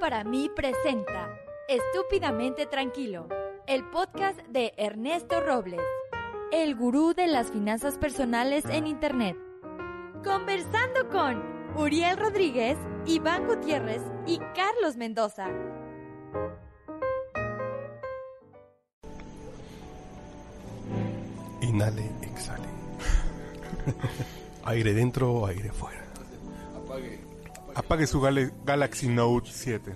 para mí presenta Estúpidamente Tranquilo, el podcast de Ernesto Robles, el gurú de las finanzas personales en Internet. Conversando con Uriel Rodríguez, Iván Gutiérrez y Carlos Mendoza. Inhale, exhale. aire dentro, aire fuera. Apague su Galaxy Note 7.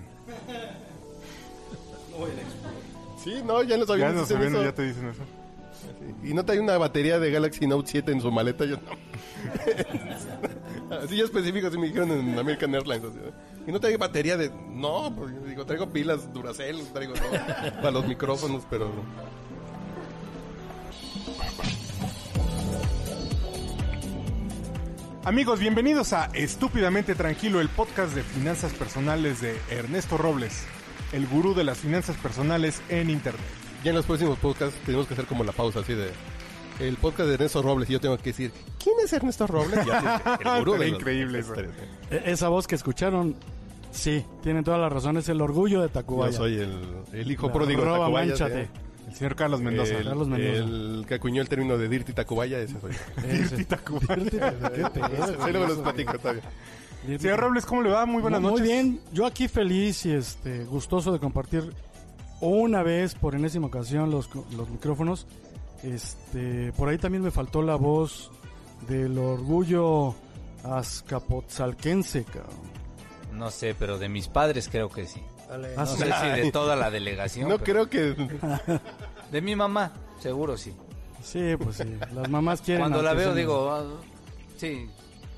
Sí, no, ya no Ya, sabíamos no hacer saben, eso. ya te dicen eso. Y no trae una batería de Galaxy Note 7 en su maleta, yo no. Así ya específico, así me dijeron en American Airlines. así, ¿no? y no trae batería de... No, pues yo digo, traigo pilas Duracell, traigo todo para los micrófonos, pero... Amigos, bienvenidos a Estúpidamente Tranquilo, el podcast de finanzas personales de Ernesto Robles, el gurú de las finanzas personales en Internet. Ya en los próximos podcasts tenemos que hacer como la pausa así de... El podcast de Ernesto Robles y yo tengo que decir, ¿quién es Ernesto Robles? Y así, el gurú de los- increíble eso. E- Esa voz que escucharon, sí, tienen toda la razón, es el orgullo de Yo Tacubaya. soy el, el hijo La pródigo de Tacubaya. manchate. sí. Señor Carlos Mendoza. El, Carlos Mendoza. el que acuñó el término de Dirty Tacubaya, ese soy yo. Dirty Tacubaya. Luego los platico, está bien. Señor Robles, ¿cómo le va? Muy buenas Muy noches. bien, yo aquí feliz y este gustoso de compartir una vez por enésima ocasión los, los micrófonos. Este, por ahí también me faltó la voz del orgullo azcapotzalquense, cabrón. No sé, pero de mis padres creo que sí. No sé si de toda la delegación. No pero creo que... De mi mamá, seguro sí. Sí, pues sí, las mamás quieren. Cuando la veo digo, ah, sí,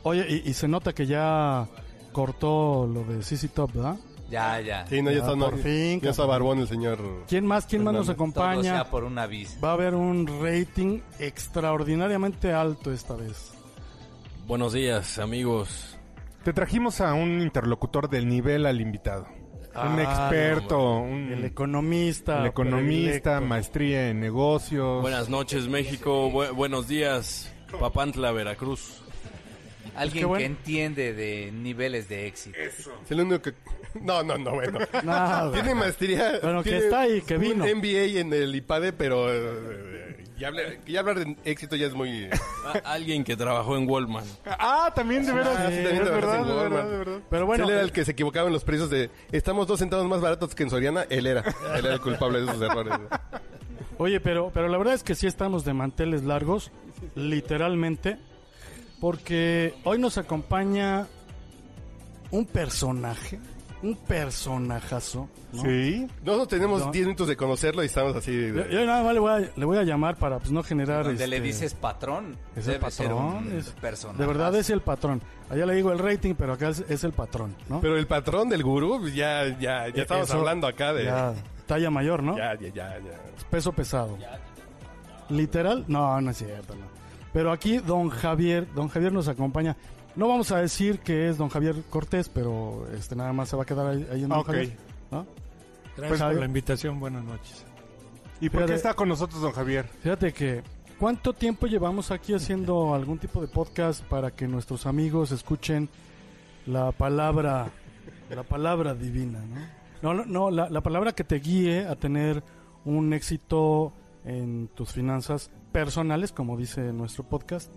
Oye, y, y se nota que ya cortó lo de CC Top, ¿verdad? ya, ya. Sí, no, ya, Ya, está, no, por fin, ya está barbón el señor. ¿Quién más? ¿Quién más nos. Todo acompaña? sea por una bis. Va a haber un rating extraordinariamente alto esta vez. Buenos días, amigos. Te trajimos a un interlocutor del nivel al invitado. Un Ah, experto, un El economista. el economista, predilecto. maestría en negocios. Buenas noches, México. Bu- buenos días, Papantla, Veracruz. Alguien qué bueno. que entiende de niveles de éxito. Es el único que... No, no, no, bueno. Nada. Tiene maestría... Bueno, que está ahí, que vino. Un MBA en el IPADE, pero... eh, ya, hablar, ya hablar de éxito ya es muy... Alguien que trabajó en Walmart. Ah, también de veras. Ah, sí, también trabajas verdad, en de Walmart. verdad, de verdad. Pero bueno, él era el que se equivocaba en los precios de... Estamos dos centavos más baratos que en Soriana. Él era. Él era el culpable de esos errores. oye, pero, pero la verdad es que sí estamos de manteles largos, literalmente, porque hoy nos acompaña un personaje, un personajazo. ¿no? Sí. Nosotros tenemos No. 10 minutos de conocerlo y estamos así... de- Yo, yo nada más le voy, a, le voy a llamar para pues no generar. Donde este, le dices patrón, es el patrón, es- personaje. De verdad es el patrón. Allá le digo el rating, pero acá es, es el patrón, ¿no? Pero el patrón del gurú, pues ya, ya, ya estamos Eso- hablando acá de... Ya, talla mayor, ¿no? Ya, ya, ya, ya. Peso pesado. ¿Literal? No, no es cierto, no. Pero aquí don Javier, don Javier nos acompaña. No vamos a decir que es don Javier Cortés, pero este nada más se va a quedar ahí, ahí en don Ok. Javier. ¿no? Gracias Javier. por la invitación, buenas noches. ¿Y por qué está con nosotros, don Javier? Fíjate que, ¿cuánto tiempo llevamos aquí haciendo algún tipo de podcast para que nuestros amigos escuchen la palabra, la palabra divina, ¿no? No, no, no, la, la palabra que te guíe a tener un éxito en tus finanzas personales, como dice nuestro podcast,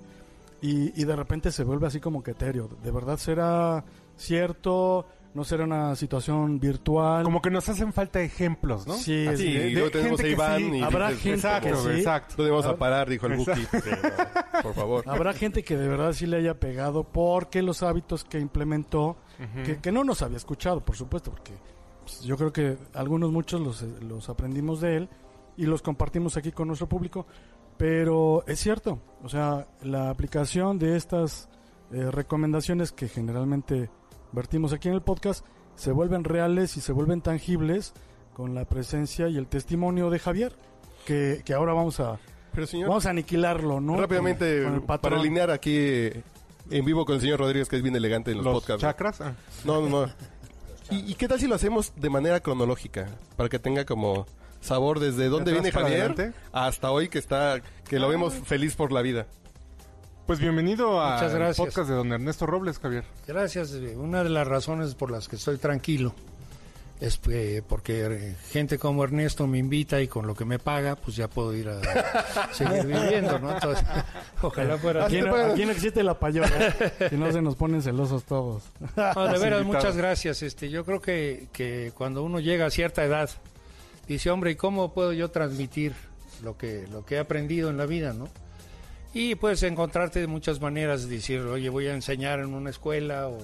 y, y de repente se vuelve así como que etéreo. ¿De verdad será cierto? ¿No será una situación virtual? Como que nos hacen falta ejemplos, ¿no? Sí, Ah, sí, es- y luego tenemos a Iván sí. y Habrá dices, gente Exacto, que sí. exacto. ¿Dónde vamos a parar? Dijo el Buki. Por favor. Habrá gente que de verdad sí le haya pegado porque los hábitos que implementó, que, que no nos había escuchado, por supuesto, porque pues, yo creo que algunos, muchos los, los aprendimos de él y los compartimos aquí con nuestro público, pero es cierto, o sea, la aplicación de estas eh, recomendaciones que generalmente vertimos aquí en el podcast se vuelven reales y se vuelven tangibles con la presencia y el testimonio de Javier, que, que ahora vamos a, Pero señor, Vamos a aniquilarlo, ¿no? rápidamente, Con- con el patrón. para alinear aquí eh, en vivo con el señor Rodríguez, que es bien elegante en los, Los podcasts. chakras. ah. No, no, no. ¿Y, y qué tal si lo hacemos de manera cronológica? Para que tenga como sabor desde dónde viene Javier hasta hoy que está, que lo vemos feliz por la vida. Pues bienvenido a Muchas al gracias. podcast de don Ernesto Robles, Javier. Gracias. eh, Una de las razones por las que estoy tranquilo Es eh, porque eh, gente como Ernesto me invita y con lo que me paga, pues ya puedo ir a seguir viviendo, ¿no? Entonces, ojalá fuera Aquí no, aquí no existe la payola. si no se nos ponen celosos todos. No, de veras, muchas gracias. Este, yo creo que, que cuando uno llega a cierta edad, dice, hombre, ¿y cómo puedo yo transmitir lo que, lo que he aprendido en la vida, no? Y puedes encontrarte de muchas maneras, decir, oye, voy a enseñar en una escuela o,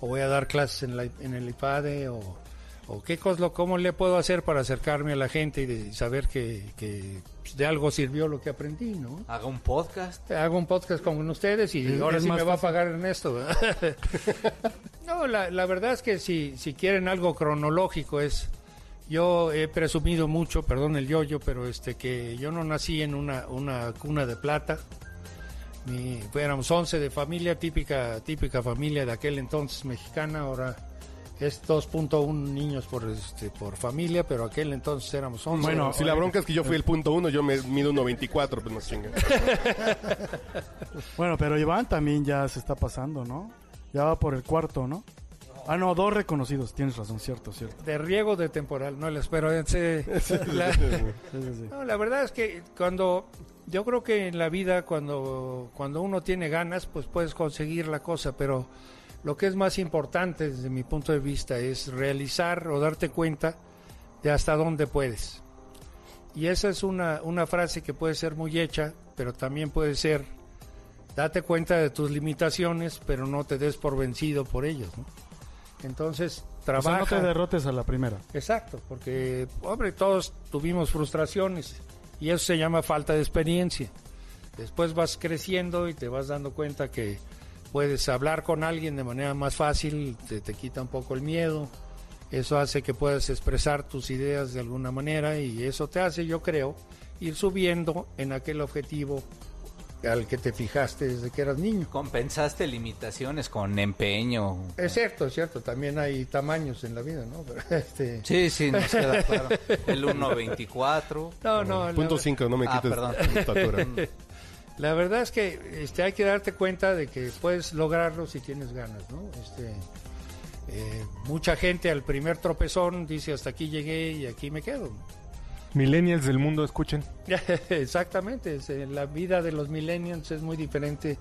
o voy a dar clases en, la- en el IPADE o, o qué cosa, cómo le puedo hacer para acercarme a la gente y de saber que, que pues, de algo sirvió lo que aprendí, ¿no? Haga un podcast. Hago un podcast con ustedes y ahora sí me va a pagar Ernesto. ¿verdad? no, la, la verdad es que si, si quieren algo cronológico es... Yo he presumido mucho, perdón el yoyo, pero este que yo no nací en una, una cuna de plata. Mi, éramos 11 de familia, típica, típica familia de aquel entonces mexicana, ahora es 2.1 niños por, este, por familia, pero aquel entonces éramos 11. Bueno, Si la bronca es que yo fui el punto uno, yo me mido 1.24, pues no chinga. Bueno, pero Iván también ya se está pasando, ¿no? Ya va por el cuarto, ¿no? Ah, no, dos reconocidos. Tienes razón, cierto, cierto. de riego de temporal, no les pero ese- la, no, la verdad es que cuando yo creo que en la vida cuando cuando uno tiene ganas, pues puedes conseguir la cosa, pero lo que es más importante desde mi punto de vista es realizar o darte cuenta de hasta dónde puedes. Y esa es una, una frase que puede ser muy hecha, pero también puede ser date cuenta de tus limitaciones, pero no te des por vencido por ellos, ¿no? Entonces, O trabaja. sea, no te derrotes a la primera. Exacto, porque, hombre, todos tuvimos frustraciones y eso se llama falta de experiencia. Después vas creciendo y te vas dando cuenta que puedes hablar con alguien de manera más fácil, te, te quita un poco el miedo, eso hace que puedas expresar tus ideas de alguna manera y eso te hace, yo creo, ir subiendo en aquel objetivo al que te fijaste desde que eras niño. Compensaste limitaciones con empeño. Es cierto, es cierto, también hay tamaños en la vida, ¿no? Pero, este, Sí, sí, nos queda claro. El 1.24. no, no, la- Punto 5, no me Ah, quites perdón. tu estatura. La verdad es que este, hay que darte cuenta de que puedes lograrlo si tienes ganas, ¿no? Este, eh, mucha gente al primer tropezón dice hasta aquí llegué y aquí me quedo. Millennials del mundo, escuchen. Exactamente, eh, la vida de los millennials es muy diferente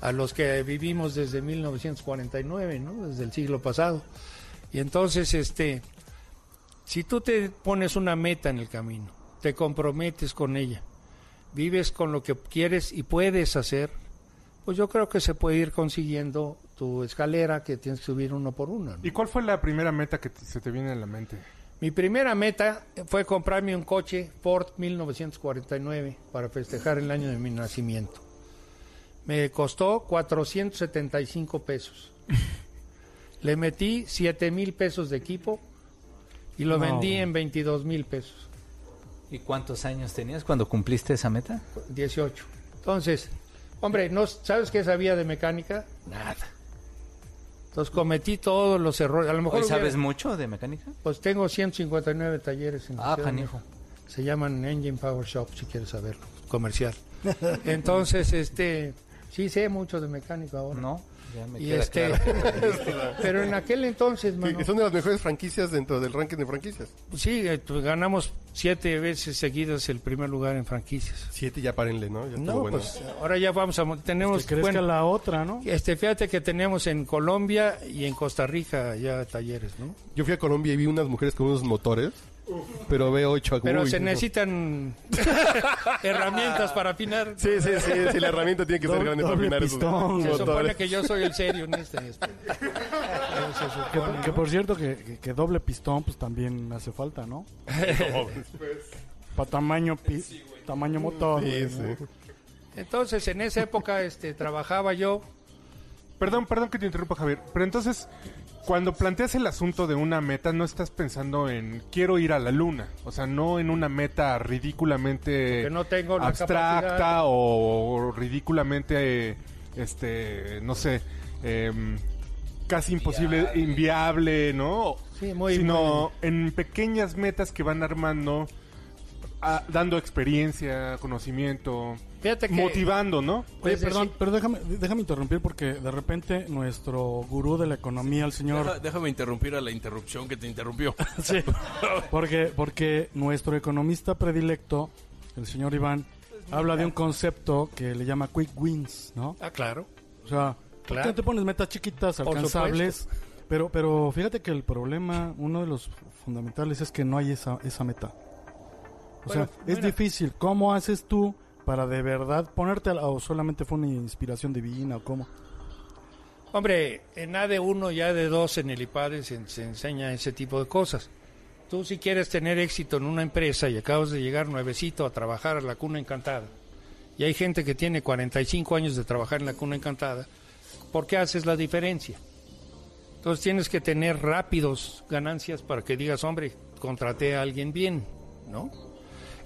a los que vivimos desde 1949, ¿no? Desde el siglo pasado. Y entonces, este, si tú te pones una meta en el camino, te comprometes con ella, vives con lo que quieres y puedes hacer, pues yo creo que se puede ir consiguiendo tu escalera que tienes que subir uno por uno. ¿no? ¿Y cuál fue la primera meta que se te viene a la mente? Mi primera meta fue comprarme un coche Ford 1949 para festejar el año de mi nacimiento. Me costó 475 pesos. Le metí 7 mil pesos de equipo y lo No. vendí en 22 mil pesos. ¿Y cuántos años tenías cuando cumpliste esa meta? 18. Entonces, hombre, ¿no sabes qué sabía de mecánica? Nada. Entonces cometí todos los errores. A lo mejor ¿Hoy hubiera- sabes mucho de mecánica? Pues tengo 159 talleres en Ah, canijo. Se llaman Engine Power Shop, si quieres saberlo. Comercial. Entonces, este, sí sé mucho de mecánico ahora. No, ya me Y queda este, claro. pero en aquel entonces, mano, Y son de las mejores franquicias dentro del ranking de franquicias. sí, eh, pues, ganamos siete veces seguidas el primer lugar en franquicias. Siete, ya párenle, ¿no? Ya estuvo No, bueno. pues ahora ya vamos a, tenemos, Que bueno, la otra, ¿no? este, fíjate que tenemos en Colombia y en Costa Rica ya talleres, ¿no? Yo fui a Colombia y vi unas mujeres con unos motores, pero veo ocho Pero uy, se necesitan herramientas para afinar. Sí, sí, sí, sí, la herramienta tiene que ser grande para afinar esos pistón. Se supone que yo soy el serio en este. este. Que, por cierto, que, que- que doble pistón, pues también hace falta, ¿no? Para tamaño, pi- tamaño motor. Sí, güey, ¿no? sí. Entonces, en esa época este, trabajaba yo. Perdón, perdón que te interrumpa, Javier. Pero entonces, cuando planteas el asunto de una meta, no estás pensando en quiero ir a la luna. O sea, no en una meta ridículamente no tengo abstracta capacidad. o ridículamente, este, no sé, em, casi imposible, inviable, ¿no? Sí, muy- Sino en pequeñas metas que van armando dando experiencia, conocimiento, Fíjate que... motivando, ¿no? Oye, perdón, pero déjame, déjame interrumpir porque de repente nuestro gurú de la economía, el señor... Deja- déjame interrumpir a la interrupción que te interrumpió. Sí, porque, porque nuestro economista predilecto, el señor Iván, habla de un concepto que le llama quick wins, ¿no? Ah, claro. O sea, ¿por qué Claro. no te pones metas chiquitas, alcanzables? Pero, pero fíjate que el problema, uno de los fundamentales es que no hay esa, esa meta. O Bueno, sea, es mira. difícil. ¿Cómo haces tú para de verdad ponerte o solamente fue una inspiración divina o cómo? Hombre, en AD1 y AD2 en el IPADE se, se enseña ese tipo de cosas. Tú si quieres tener éxito en una empresa y acabas de llegar nuevecito a trabajar a la cuna encantada, y hay gente que tiene 45 años de trabajar en la cuna encantada, ¿por qué haces la diferencia? Entonces tienes que tener rápidos ganancias para que digas, hombre, contraté a alguien bien, ¿no?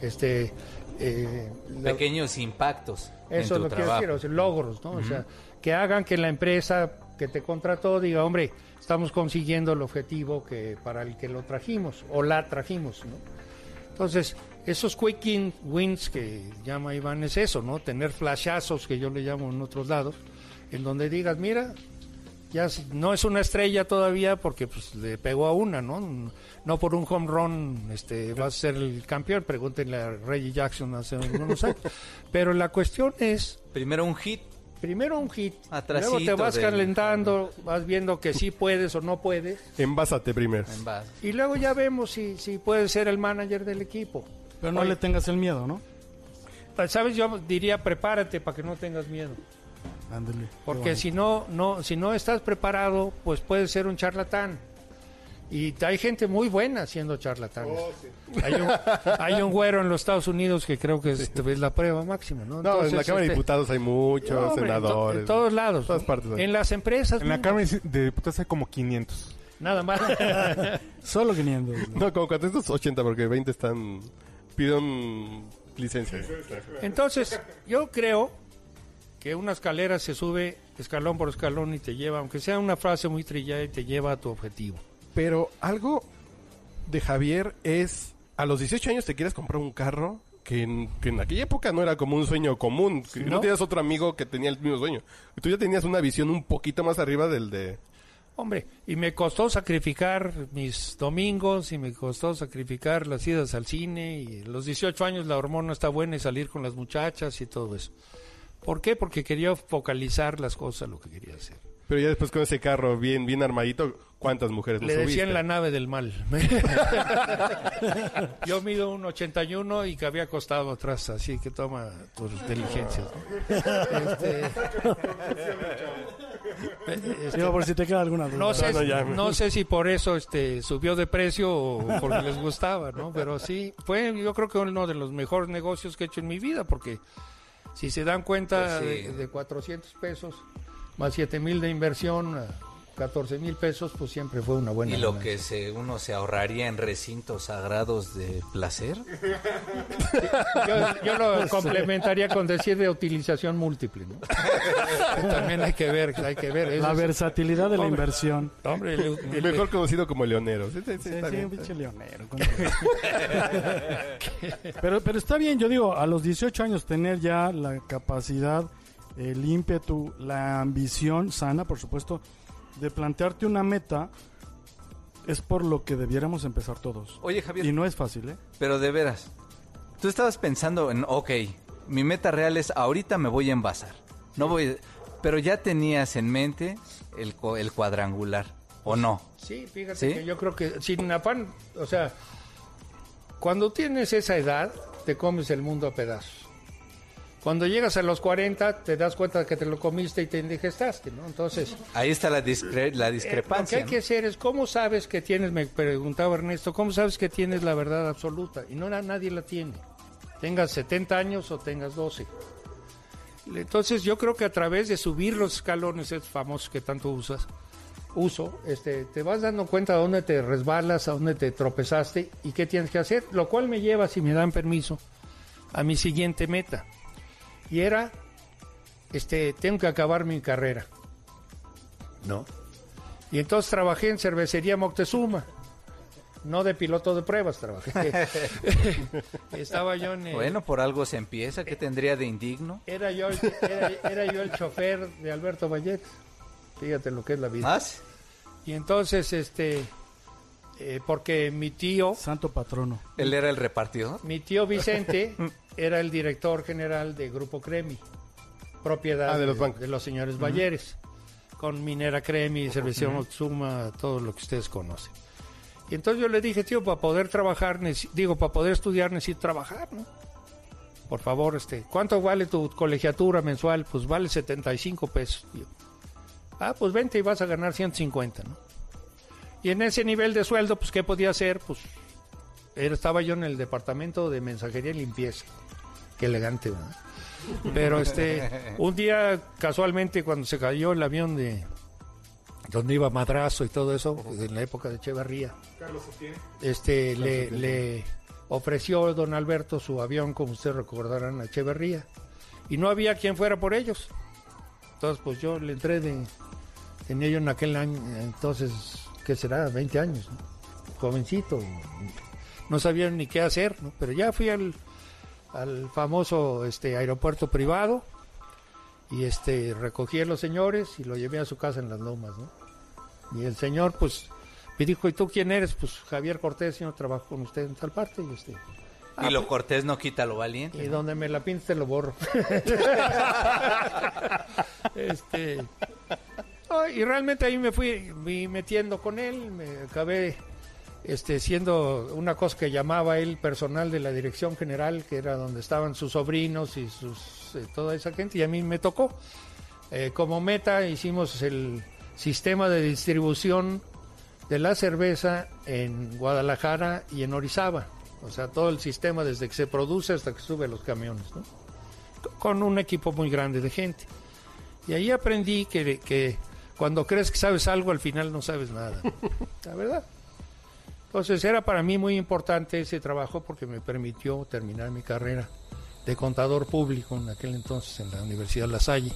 Este, eh, la- Pequeños impactos en eso es lo que trabajo. quiero, o sea, logros, ¿no? O sea, que hagan que la empresa que te contrató diga, hombre, estamos consiguiendo el objetivo que para el que lo trajimos o la trajimos, ¿no? Entonces, esos quick win- wins que llama Iván es eso, ¿no? Tener flashazos que yo le llamo en otros lados, en donde digas, mira, ya no es una estrella todavía porque pues le pegó a una, ¿no? No por un home run este va a ser el campeón, pregúntenle a Reggie Jackson hace algunos años. Pero la cuestión es Primero un hit, primero un hit, Atrasito luego te vas del- calentando, vas viendo que sí puedes o no puedes Envásate primero. en base. y luego ya vemos si si puedes ser el manager del equipo. Pero no Oye. le tengas el miedo, ¿no? Pues, Sabes, yo diría prepárate para que no tengas miedo. Ándale. Porque si no, no, si no estás preparado, pues puedes ser un charlatán. Y hay gente muy buena siendo charlatanes. hay, un, hay un güero en los Estados Unidos que creo que es, es la prueba máxima, ¿no? No, en la Cámara de este, Diputados hay muchos, no, hombre, en to- senadores. En, todos lados. todas ¿no? partes hay. En las empresas. En la. Cámara de Diputados hay como 500. Nada más. Solo 500. ¿no? No, como 480 porque 20 están... Pidieron licencia. Entonces, yo creo que una escalera se sube escalón por escalón y te lleva, aunque sea una frase muy trillada, y te lleva a tu objetivo. Pero algo de Javier es... A los 18 años te quieres comprar un carro que en, que en aquella época no era como un sueño común. Que no ¿No? tenías otro amigo que tenía el mismo sueño. Tú ya tenías una visión un poquito más arriba del de... Hombre, y me costó sacrificar mis domingos y me costó sacrificar las idas al cine y a los 18 años la hormona está buena y salir con las muchachas y todo eso. ¿Por qué? Porque quería focalizar las cosas, lo que quería hacer. Pero ya después con ese carro bien bien armadito, ¿cuántas mujeres Le lo decían subiste? la nave del mal. Yo mido un 81 y que había acostado atrás, así que toma tus diligencias. ¿no? Este, este, Digo, por si te queda alguna duda. no sé, no, ya. no sé si por eso este subió de precio o porque les gustaba, ¿no? Pero sí, fue yo creo que uno de los mejores negocios que he hecho en mi vida, porque si se dan cuenta Pues sí. de, de 400 pesos más 7 mil de inversión, 14 mil pesos, pues siempre fue una buena Y lo ganancia. que se, uno se ahorraría en recintos sagrados de placer. Yo, yo lo complementaría con decir de utilización múltiple, ¿no? También hay que ver, hay que ver. La es- versatilidad de la Hombre. inversión. hombre, el- el- Mejor conocido como leonero. Sí, sí, sí, Sí, está sí, bien. un pinche leonero. pero, pero está bien, yo digo, a los 18 años tener ya la capacidad, el ímpetu, la ambición sana, por supuesto, de plantearte una meta, es por lo que debiéramos empezar todos. Oye, Javier, Y no es fácil, ¿eh? pero de veras, tú estabas pensando en, ok, mi meta real es ahorita me voy a envasar. No voy, pero ya tenías en mente el, co- el cuadrangular, ¿o no? Sí, fíjate ¿Sí? que yo creo que sin afán, o sea, cuando tienes esa edad, te comes el mundo a pedazos. Cuando llegas a los 40, te das cuenta que te lo comiste y te indigestaste, ¿no? Entonces, Ahí está la, discre- la eh, lo que discrepancia. hay que hacer es, ¿cómo sabes que tienes, me preguntaba Ernesto, ¿cómo sabes que tienes la verdad absoluta? Y no na- nadie la tiene. Tengas 70 años o tengas 12. Entonces yo creo que a través de subir los escalones, esos famosos que tanto usas, uso, este, te vas dando cuenta a dónde te resbalas, a dónde te tropezaste y qué tienes que hacer, lo cual me lleva, si me dan permiso, a mi siguiente meta. Y era, este, tengo que acabar mi carrera. ¿No? Y entonces trabajé en cervecería Moctezuma. no de piloto de pruebas trabajé. Estaba yo en el- Bueno, por algo se empieza. ¿Qué tendría de indigno? era yo el, era, era yo el chofer de Alberto Vallet. Fíjate lo que es la vida. ¿Más? Y entonces, este, eh, porque mi tío, Santo patrono. Él era el repartidor. mi tío Vicente era el director general de Grupo Cremi, propiedad Ah, de los bancos. de los señores Valleres, con Minera Cremi, Cervecería Motsuma, todo lo que ustedes conocen. Y entonces yo le dije, tío, para poder trabajar, digo, para poder estudiar necesito trabajar, ¿no? Por favor, este, ¿cuánto vale tu colegiatura mensual? Pues vale 75 pesos, tío. Ah, pues vente y vas a ganar 150, ¿no? Y en ese nivel de sueldo, pues, ¿qué podía hacer? Pues, estaba yo en el departamento de mensajería y limpieza. Qué elegante, ¿verdad? Pero, este, un día, casualmente, cuando se cayó el avión de donde iba Madrazo y todo eso, en la época de Echeverría, este, le, le ofreció don Alberto su avión, como ustedes recordarán, a Echeverría. Y no había quien fuera por ellos. Entonces, pues yo le entré de... Tenía yo en aquel año, entonces, ¿qué será? 20 años, ¿no? Jovencito. No sabía ni qué hacer, ¿no? Pero ya fui al, al famoso este, aeropuerto privado y este recogí a los señores y lo llevé a su casa en las lomas, ¿no? Y el señor, pues, me dijo, ¿y tú quién eres? Pues Javier Cortés, yo trabajo con usted en tal parte. Y este, y lo cortés no quita lo valiente. y donde me la pintes te lo borro. este. y realmente ahí me fui, fui metiendo con él, me acabé este, siendo una cosa que llamaba él personal de la dirección general, que era donde estaban sus sobrinos y sus eh, toda esa gente, y a mí me tocó. Eh, como meta hicimos el sistema de distribución de la cerveza en Guadalajara y en Orizaba. O sea, todo el sistema desde que se produce hasta que sube a los camiones, ¿no? Con un equipo muy grande de gente. Y ahí aprendí que, que cuando crees que sabes algo, al final no sabes nada. La verdad. Entonces era para mí muy importante ese trabajo porque me permitió terminar mi carrera de contador público en aquel entonces en la Universidad La Salle.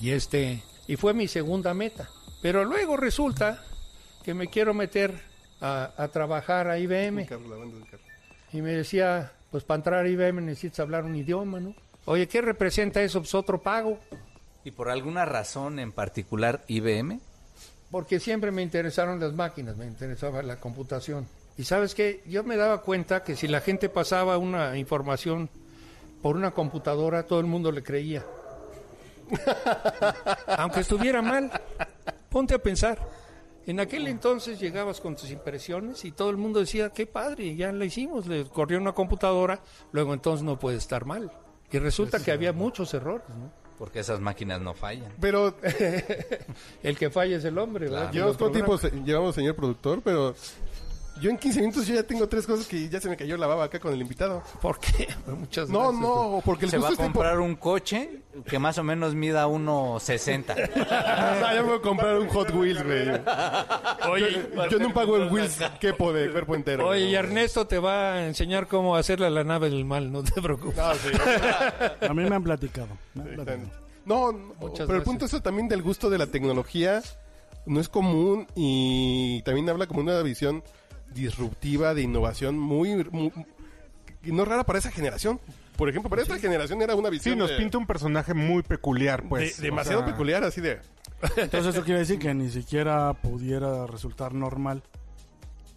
Y este y fue mi segunda meta. Pero luego resulta que me quiero meter a, a trabajar a IBM. Carro. Y me decía, pues para entrar a IBM necesitas hablar un idioma, ¿no? Oye, ¿qué representa eso? Pues otro pago. ¿Y por alguna razón en particular IBM? Porque siempre me interesaron las máquinas, me interesaba la computación. Y sabes qué, yo me daba cuenta que si la gente pasaba una información por una computadora, todo el mundo le creía. Aunque estuviera mal, ponte a pensar. En aquel entonces llegabas con tus impresiones y todo el mundo decía, qué padre, ya la hicimos, le corrió una computadora, luego entonces no puede estar mal. Y resulta que había muchos errores, ¿no? Porque esas máquinas no fallan. Pero El que falla es el hombre, ¿verdad? Llevamos tiempo llevamos, señor productor, pero yo en 15 minutos yo ya tengo tres cosas que ya se me cayó la baba acá con el invitado. ¿Por qué? Muchas No, gracias. no, porque el Se va a comprar un coche que más o menos mida 1.60. Ah, ya me voy a comprar un Hot Wheels, güey. Oye, Yo, yo no pago el Wheels quepo de cuerpo entero. Oye, y. Ernesto te va a enseñar cómo hacerle a la nave del mal, no te preocupes. No, sí. A mí me han platicado. me han platicado. No, no, pero el punto es eso también del gusto de la tecnología no es común y también habla como una visión disruptiva de innovación muy, muy- y no rara para esa generación. Por ejemplo, para esta generación era una visión Sí, nos de- pinta un personaje muy peculiar, pues. de- demasiado sea, peculiar, así de Entonces eso quiere decir que ni siquiera pudiera resultar normal.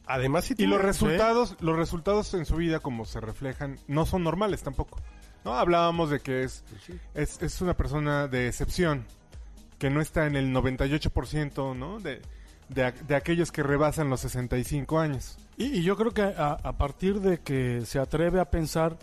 Además, Y tiene- los resultados, los resultados en su vida, como se reflejan, no son normales tampoco. ¿No? Hablábamos de que es, es, es una persona de excepción, que no está en el 98%, ¿no? De, de, a- de aquellos que rebasan los 65 años. Y, y yo creo que a, a partir de que se atreve a pensar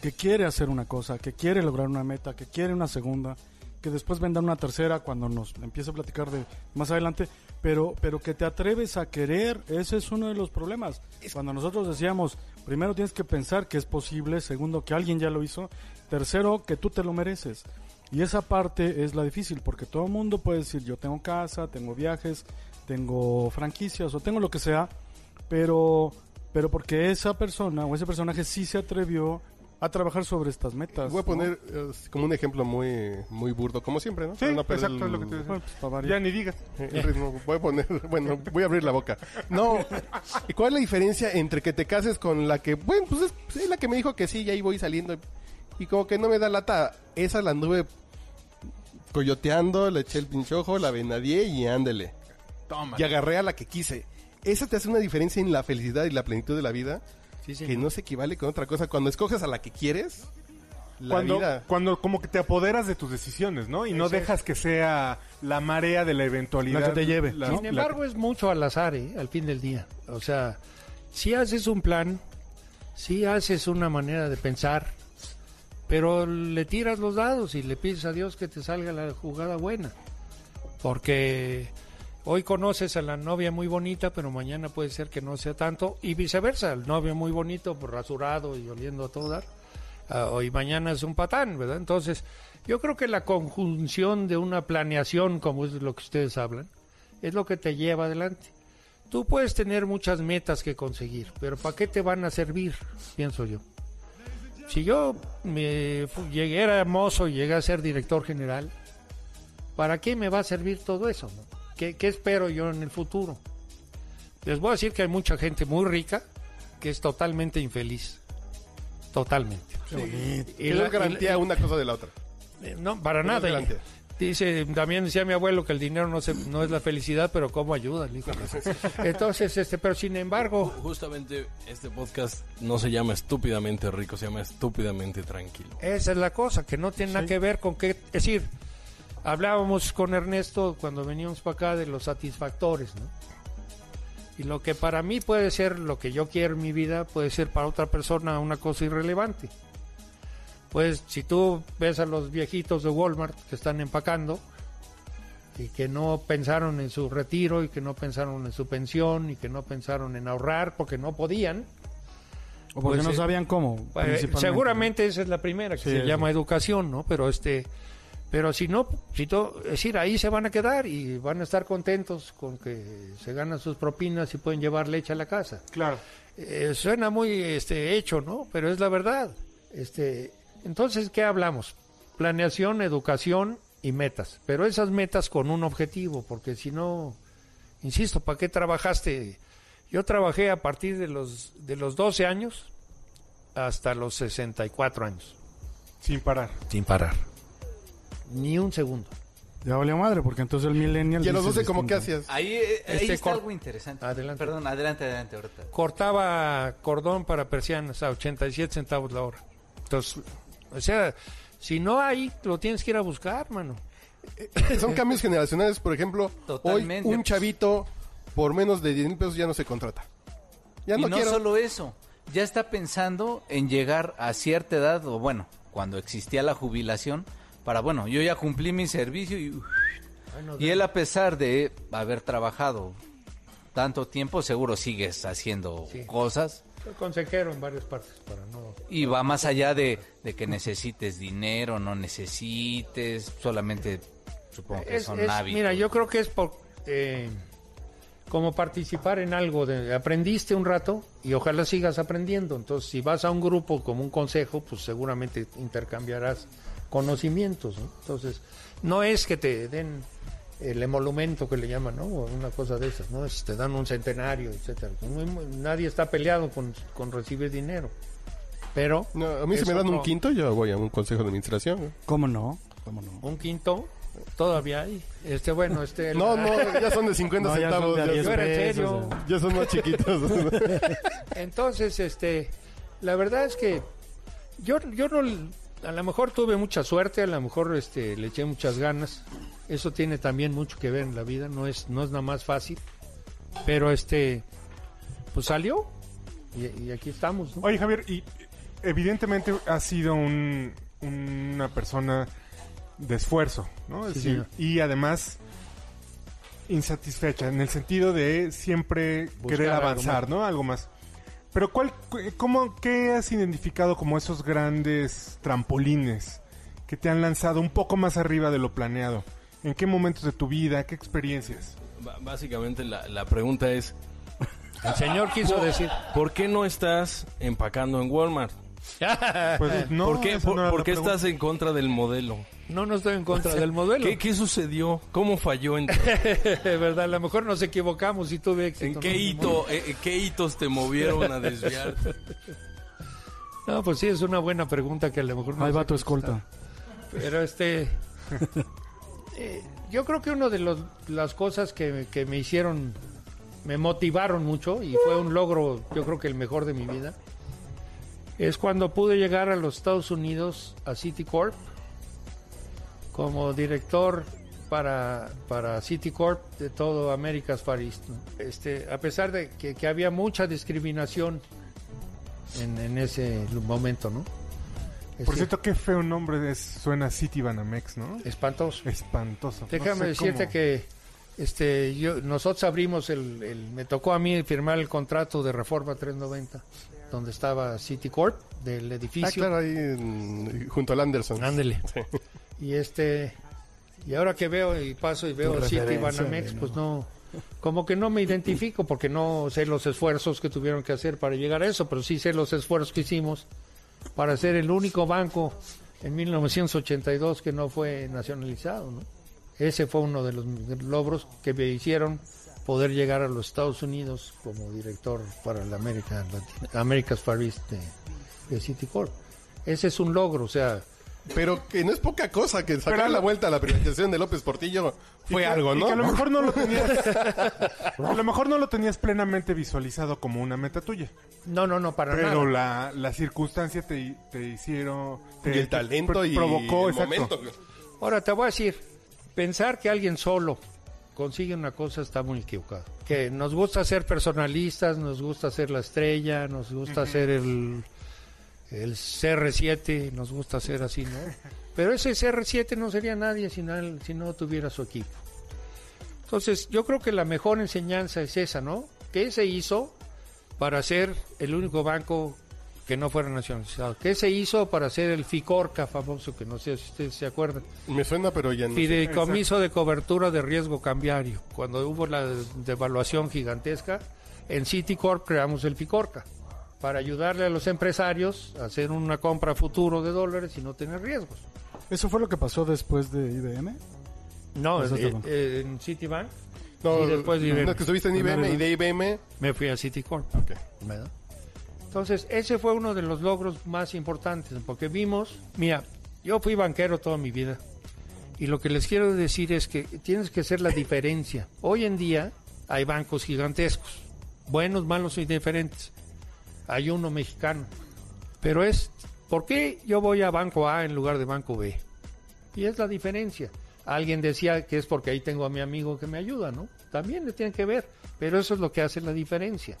que quiere hacer una cosa, que quiere lograr una meta, que quiere una segunda, que después vendrá una tercera cuando nos empiece a platicar de más adelante, pero, pero que te atreves a querer, ese es uno de los problemas. Cuando nosotros decíamos, primero tienes que pensar que es posible, segundo que alguien ya lo hizo, tercero que tú te lo mereces. Y esa parte es la difícil, porque todo el mundo puede decir, yo tengo casa, tengo viajes, tengo franquicias o tengo lo que sea, pero, pero porque esa persona o ese personaje sí se atrevió a trabajar sobre estas metas. Voy a ¿no? poner eh, como un ejemplo muy muy burdo, como siempre, ¿no? Sí, no exacto, es lo que te decía. Bueno, pues. Ya ni digas. el ritmo. Voy a poner, bueno, voy a abrir la boca. No, ¿y cuál es la diferencia entre que te cases con la que, bueno, pues es, pues es la que me dijo que sí, y ahí voy saliendo y como que no me da lata? Esa la anduve coyoteando, le eché el pinche ojo, la venadié y ándele. Toma. Y agarré a la que quise. Esa te hace una diferencia en la felicidad y la plenitud de la vida Sí, sí. que no se equivale con otra cosa. Cuando escoges a la que quieres, la cuando, vida... cuando como que te apoderas de tus decisiones, ¿no? Y no dejas que sea la marea de la eventualidad. La que te lleve, la- ¿no? Sin la- embargo, es mucho al azar, ¿eh? al fin del día. O sea, si haces un plan, si haces una manera de pensar, pero le tiras los dados y le pides a Dios que te salga la jugada buena. Porque hoy conoces a la novia muy bonita, pero mañana puede ser que no sea tanto, y viceversa, el novio muy bonito, pues, rasurado y oliendo a todo ah, hoy mañana es un patán, ¿verdad? Entonces, yo creo que la conjunción de una planeación, como es lo que ustedes hablan, es lo que te lleva adelante. Tú puedes tener muchas metas que conseguir, pero ¿para qué te van a servir? Pienso yo. Si yo me llegué, era mozo y llegué a ser director general, ¿para qué me va a servir todo eso? no? ¿Qué, qué espero yo en el futuro? Les voy a decir que hay mucha gente muy rica que es totalmente infeliz. Totalmente. Y la- no garantía y- una cosa de la otra. eh, No, para No nada. Dice, también decía mi abuelo que el dinero no, se, no es la felicidad, pero cómo ayuda. hijo. Entonces, este, pero sin embargo, Justamente este podcast no se llama estúpidamente rico, se llama estúpidamente tranquilo. esa es la cosa, que no tiene nada que ver con qué, es decir, hablábamos con Ernesto cuando veníamos para acá de los satisfactores, ¿no? Y lo que para mí puede ser lo que yo quiero en mi vida, puede ser para otra persona una cosa irrelevante. Pues si tú ves a los viejitos de Walmart que están empacando y que no pensaron en su retiro y que no pensaron en su pensión y que no pensaron en ahorrar porque no podían, O porque Pues, no eh, sabían cómo. eh, seguramente esa es la primera que Sí, se llama educación, ¿no? Pero este, pero si no, si to- es decir, ahí se van a quedar y van a estar contentos con que se ganan sus propinas y pueden llevar leche a la casa. Claro. Eh, suena muy este hecho, ¿no? Pero es la verdad. Este, entonces, ¿qué hablamos? Planeación, educación y metas. Pero esas metas con un objetivo, porque si no, insisto, ¿para qué trabajaste? Yo trabajé a partir de los de los 12 años hasta los 64 años, Sin parar. sin parar. Ni un segundo. Ya valió madre, porque entonces el millennial. Y a los dice 12, ¿cómo que hacías? Ahí, eh, ahí Este está cor- algo interesante. Adelante. Perdón, adelante, adelante, ahorita. Cortaba cordón para persianas a 87 centavos la hora. Entonces, o sea, si no hay, lo tienes que ir a buscar, mano. Son cambios generacionales. Por ejemplo, Totalmente. hoy un chavito por menos de 10 mil pesos ya no se contrata. Ya y no, no quiero. solo eso, ya está pensando en llegar a cierta edad, o bueno, cuando existía la jubilación, para, bueno, yo ya cumplí mi servicio y... Y él a pesar de haber trabajado tanto tiempo, seguro sigues haciendo Sí. cosas Soy consejero en varias partes para no... y va más allá de, de que necesites dinero, no necesites, solamente supongo que Es- son es- hábitos. mira, yo creo que es por... eh, como participar en algo, de, aprendiste un rato y ojalá sigas aprendiendo. Entonces, si vas a un grupo como un consejo, pues seguramente intercambiarás conocimientos. ¿no? Entonces, no es que te den el emolumento que le llaman, ¿no? O una cosa de esas, ¿no? Es, te dan un centenario, etcétera. Muy- muy- Nadie está peleado con, con recibir dinero. Pero No, a mí si me dan un quinto, yo voy a un consejo de administración. ¿Cómo no? ¿Cómo no? un quinto todavía hay. Este, bueno, este... No, la- no, ya son de 50 No, ya son centavos. de ya, 10 Yo era en pesos, serio. ya. ya son más chiquitos. Entonces, este, la verdad es que yo, yo no, a lo mejor tuve mucha suerte, a lo mejor, este, le eché muchas ganas. Eso tiene también mucho que ver en la vida, no es, no es nada más fácil. Pero, este, pues salió y, y aquí estamos. ¿no? Oye, Javier, y evidentemente has sido un- una persona de esfuerzo, ¿no? Es Sí, decir, y además insatisfecha, en el sentido de siempre Buscar querer avanzar. ¿no? Algo más. Pero ¿cuál, cu- cómo, ¿qué has identificado como esos grandes trampolines que te han lanzado un poco más arriba de lo planeado? ¿En qué momentos de tu vida? ¿Qué experiencias? B- básicamente la, la pregunta es, El señor quiso decir, ¿por qué no estás empacando en Walmart? Pues no, ¿Por qué, por, no por qué estás en contra del modelo? No, no estoy en contra del modelo. ¿Qué, qué sucedió? ¿Cómo falló? ¿En, ¿Verdad? A lo mejor nos equivocamos y tuve éxito. en ¿no? qué, hito, eh, qué hitos te movieron a desviar? No, pues sí, es una buena pregunta que a lo mejor no Ahí va tu escolta. Pero este. Eh, yo creo que una de los- las cosas que, que me hicieron. Me motivaron mucho y fue un logro, yo creo que el mejor de mi vida. Es cuando pude llegar a los Estados Unidos, a Citicorp, como director para, para Citicorp de todo Américas Far East. Este, a pesar de que, que había mucha discriminación en ese momento, ¿no? Por cierto, qué feo nombre es, suena City Banamex, ¿no? espantoso. Espantoso. Déjame No sé decirte cómo- que este yo nosotros abrimos el, el- me tocó a mí firmar el contrato de Reforma 390 donde estaba Citicorp del Ah, edificio. claro, ahí en- junto al Anderson. Ándele. Y este y ahora que veo y paso y veo City referencia, Banamex, ¿no? pues no como que no me identifico porque no sé los esfuerzos que tuvieron que hacer para llegar a eso, pero sí sé los esfuerzos que hicimos para ser el único banco en 1982 que no fue nacionalizado, ¿no? Ese fue uno de los logros que me hicieron poder llegar a los Estados Unidos como director para la América Latina, America's Far East de, de Citicorp. Ese es un logro, o sea, Pero que no es poca cosa que sacar Pero- la vuelta a la privatización de López Portillo fue Y que- algo, y ¿no? que a lo mejor no lo tenías. a lo mejor no lo tenías plenamente visualizado como una meta tuya. no, no, no, para Pero nada. la, la circunstancia te, te hicieron. y el talento te y provocó, el exacto. momento. Ahora te voy a decir, pensar que alguien solo consigue una cosa está muy equivocado. Que nos gusta ser personalistas, nos gusta ser la estrella, nos gusta ser el, el CR7, nos gusta ser así, ¿no? Pero ese CR7 no sería nadie si no, si no tuviera su equipo. Entonces, yo creo que la mejor enseñanza es esa, ¿no? ¿Qué se hizo para ser el único banco que no fuera nacionalizado? ¿Qué se hizo para ser el FICORCA famoso, que no sé si ustedes se acuerdan? Me suena, pero ya no. Fideicomiso de cobertura de riesgo cambiario. Cuando hubo la devaluación gigantesca, en Citicorp creamos el FICORCA para ayudarle a los empresarios a hacer una compra a futuro de dólares y no tener riesgos. ¿Eso fue lo que pasó después de IBM? No, todo. eh, en Citibank No, y después de no, IBM. es que estuviste en IBM y de IBM. me fui a Citicorp. Ok. ¿verdad? Entonces, ese fue uno de los logros más importantes, porque vimos, mira, yo fui banquero toda mi vida, y lo que les quiero decir es que tienes que ser la diferencia. Hoy en día hay bancos gigantescos, buenos, malos y diferentes. Hay uno mexicano, pero es, ¿por qué yo voy a Banco A en lugar de Banco B? Y es la diferencia. Alguien decía que es porque ahí tengo a mi amigo que me ayuda, ¿no? También le tiene que ver, pero eso es lo que hace la diferencia.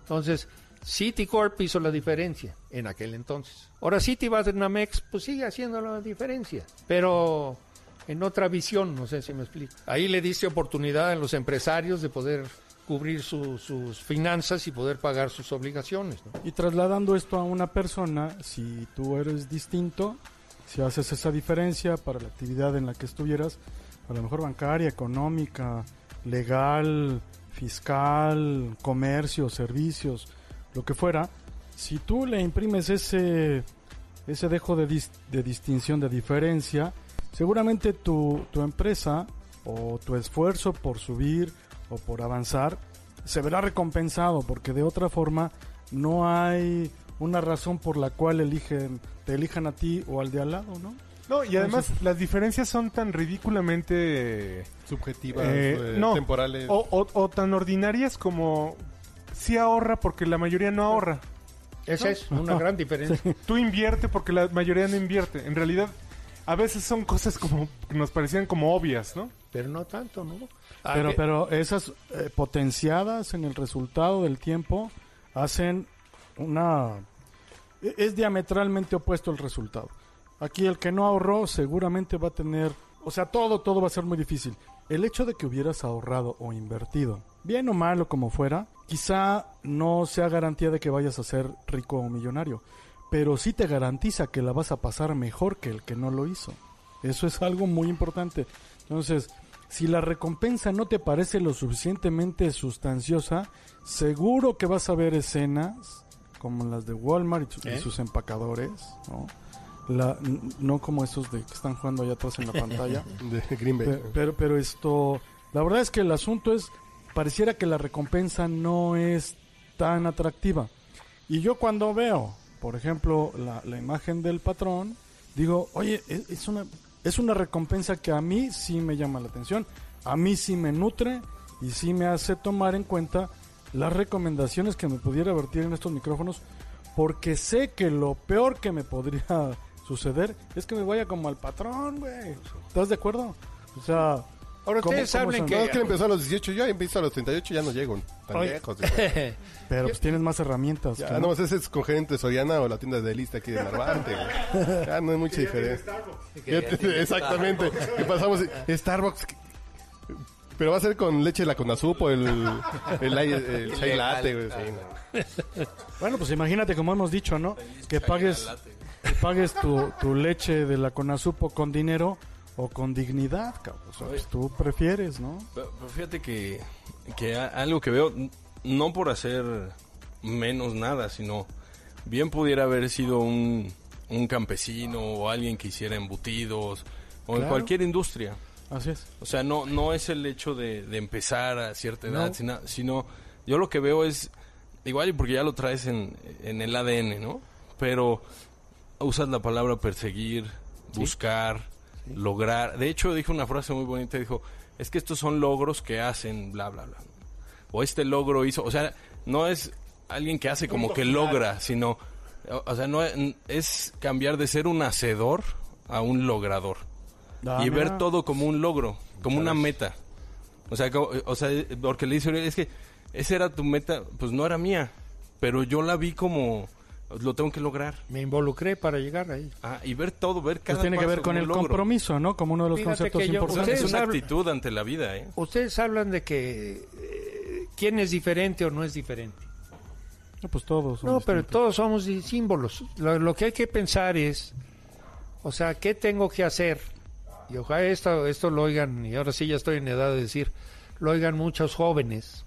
Entonces, Citicorp hizo la diferencia en aquel entonces. Ahora Citibanamex pues sigue haciendo la diferencia, pero en otra visión, no sé si me explico. Ahí le diste oportunidad a los empresarios de poder cubrir su- sus finanzas y poder pagar sus obligaciones. Y trasladando esto a una persona, si tú eres distinto, si haces esa diferencia para la actividad en la que estuvieras, a lo mejor bancaria, económica, legal, fiscal, comercio, servicios, lo que fuera, si tú le imprimes ese, ese dejo de, de distinción, de diferencia, seguramente tu, tu empresa o tu esfuerzo por subir o por avanzar se verá recompensado porque de otra forma no hay una razón por la cual eligen te elijan a ti o al de al lado, ¿no? No, y además las diferencias son tan ridículamente. Subjetivas, Eh, eh, no. temporales. O, o- o tan ordinarias como. Sí ahorra porque la mayoría no ahorra. Esa es una gran diferencia. Tú invierte porque la mayoría no invierte. En realidad, a veces son cosas como que nos parecían como obvias, ¿no? Pero no tanto, ¿no? Ah, Pero, que- pero esas eh, potenciadas en el resultado del tiempo hacen una... e- Es diametralmente opuesto el resultado. Aquí el que no ahorró seguramente va a tener... O sea, todo, todo va a ser muy difícil. El hecho de que hubieras ahorrado o invertido, bien o malo como fuera, quizá no sea garantía de que vayas a ser rico o millonario, pero sí te garantiza que la vas a pasar mejor que el que no lo hizo. Eso es algo muy importante. Entonces, si la recompensa no te parece lo suficientemente sustanciosa, seguro que vas a ver escenas como las de Walmart y, su- y ¿Eh? sus empacadores, ¿no? La, no como esos de que están jugando allá atrás en la pantalla. De Green Bay. Pe- pero, pero esto, la verdad es que el asunto es, pareciera que la recompensa no es tan atractiva. Y yo cuando veo, por ejemplo, la, la imagen del patrón, digo, oye, es, es una, es una recompensa que a mí sí me llama la atención, a mí sí me nutre y sí me hace tomar en cuenta las recomendaciones que me pudiera vertir en estos micrófonos, porque sé que lo peor que me podría suceder es que me vaya como al patrón, güey. ¿Estás de acuerdo? O sea, Ahora ¿cómo- ustedes hablen son? No, es que... que empezó a los 18, yo empiezo a los 38, ya no llego tan Oye. lejos. Pero pues tienes más herramientas. Ya, que no, pues ese es con gerente Soriana o la tienda de lista aquí de Narvarte, güey. Ya no hay mucha diferencia. Exactamente. Que pasamos Starbucks. Pero va a ser con leche de la Conasup o el, el, el, el chai latte, güey. sí, no. Bueno, pues imagínate, como hemos dicho, ¿no? Que pagues, que pagues tu, tu leche de la Conasupo con dinero o con dignidad, cabrón. O sea, pues tú prefieres, ¿no? Pero, pero fíjate que, que algo que veo, no por hacer menos nada, sino bien pudiera haber sido un, un campesino o alguien que hiciera embutidos o en cualquier industria. Así es. O sea, no, no es el hecho de, de empezar a cierta edad, No. sino, sino yo lo que veo es, igual porque ya lo traes en, en el ADN, ¿no? Pero usas la palabra perseguir, buscar, lograr. De hecho, dijo una frase muy bonita, dijo, es que estos son logros que hacen, bla, bla, bla. O este logro hizo, o sea, no es alguien que hace como que logra, sino, o, o sea, no es, cambiar de ser un hacedor a un logrador Ah, y ver todo como un logro, como una meta. O sea, o sea, porque le dice, "Oye, es que esa era tu meta, pues no era mía, pero yo la vi como lo tengo que lograr. Me involucré para llegar ahí. Ah, y ver todo, ver cada Pues tiene que paso ver con el logro. compromiso, ¿no? Como uno de los Fíjate conceptos que yo- importantes. es Ustedes una hablan- actitud ante la vida, ¿eh? Ustedes hablan de que eh, quién es diferente o no es diferente. No, pues todos. No, pero distintos. todos somos símbolos. Lo, lo que hay que pensar es, o sea, ¿qué tengo que hacer? Y ojalá esto, esto lo oigan, y ahora sí ya estoy en edad de decir, lo oigan muchos jóvenes.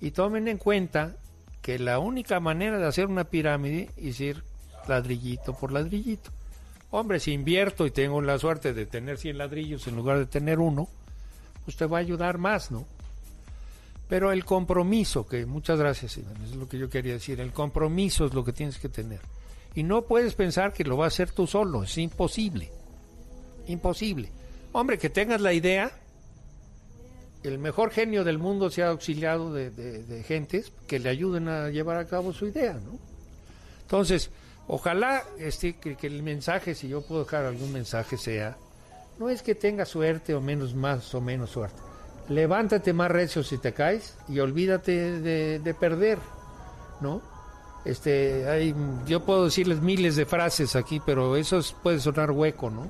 Y tomen en cuenta que la única manera de hacer una pirámide es ir ladrillito por ladrillito. Hombre, si invierto y tengo la suerte de tener 100 ladrillos en lugar de tener uno, pues te va a ayudar más, ¿no? Pero el compromiso, que muchas gracias, es lo que yo quería decir, el compromiso es lo que tienes que tener. Y no puedes pensar que lo vas a hacer tú solo, es imposible. Imposible. Hombre, que tengas la idea, el mejor genio del mundo se ha auxiliado de, gentes que le ayuden a llevar a cabo su idea, ¿no? Entonces, ojalá este, que, el mensaje, si yo puedo dejar algún mensaje, sea, no es que tengas suerte o menos más o menos suerte. Levántate más recio si te caes y olvídate de, de perder, ¿no? Este, hay, yo puedo decirles miles de frases aquí, pero eso es- puede sonar hueco, ¿no?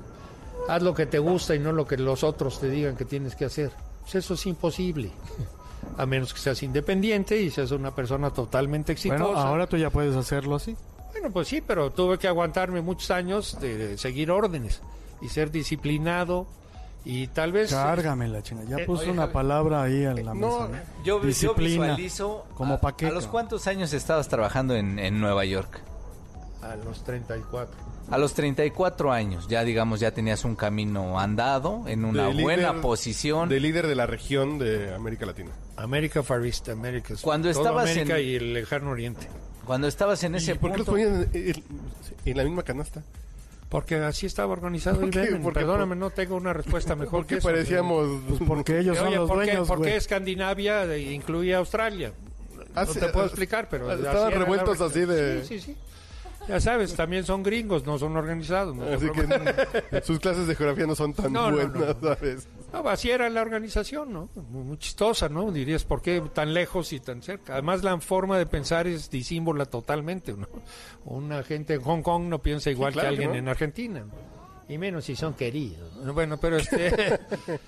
Haz lo que te gusta y no lo que los otros te digan que tienes que hacer. Pues eso es imposible. A menos que seas independiente y seas una persona totalmente exitosa. Bueno, ahora tú ya puedes hacerlo así. Bueno, pues sí, pero tuve que aguantarme muchos años de, de seguir órdenes y ser disciplinado y tal vez... Cárgame la chinga. Ya Eh, puso oye, una Javi. palabra ahí en la no, mesa. ¿no? Yo, yo Disciplina. visualizo... ¿Como a, ¿A los cuántos años estabas trabajando en, en Nueva York? A los 34. A los 34 años, ya digamos, ya tenías un camino andado, en una De buena líder- posición. De líder de la región de América Latina. América Far East, América. Cuando estabas América en- y el lejano oriente. Cuando estabas en ese ¿Y ¿Por qué los punto... ponían en, en- en la misma canasta? Porque así estaba organizado ¿Por el qué? Bremen. ¿Por qué? Perdóname, no tengo una respuesta mejor que Porque eso. parecíamos... Pues porque ellos son Oye, los ¿por qué, dueños, por qué. Escandinavia eh, incluía Australia? No Hace- te puedo explicar, pero... así Estaban revueltos así de... Sí, sí, sí. Ya sabes, también son gringos, no son organizados. no Así que sus clases de geografía no son tan No, buenas, no, no. ¿sabes? No, así era la organización, ¿no? Muy, chistosa, ¿no? Dirías, ¿por qué tan lejos y tan cerca? Además, la forma de pensar es disímbola totalmente, ¿no? Una gente en Hong Kong no piensa igual claro que que alguien no. en Argentina. ¿no? Y menos si son queridos. ¿no? Bueno, pero este...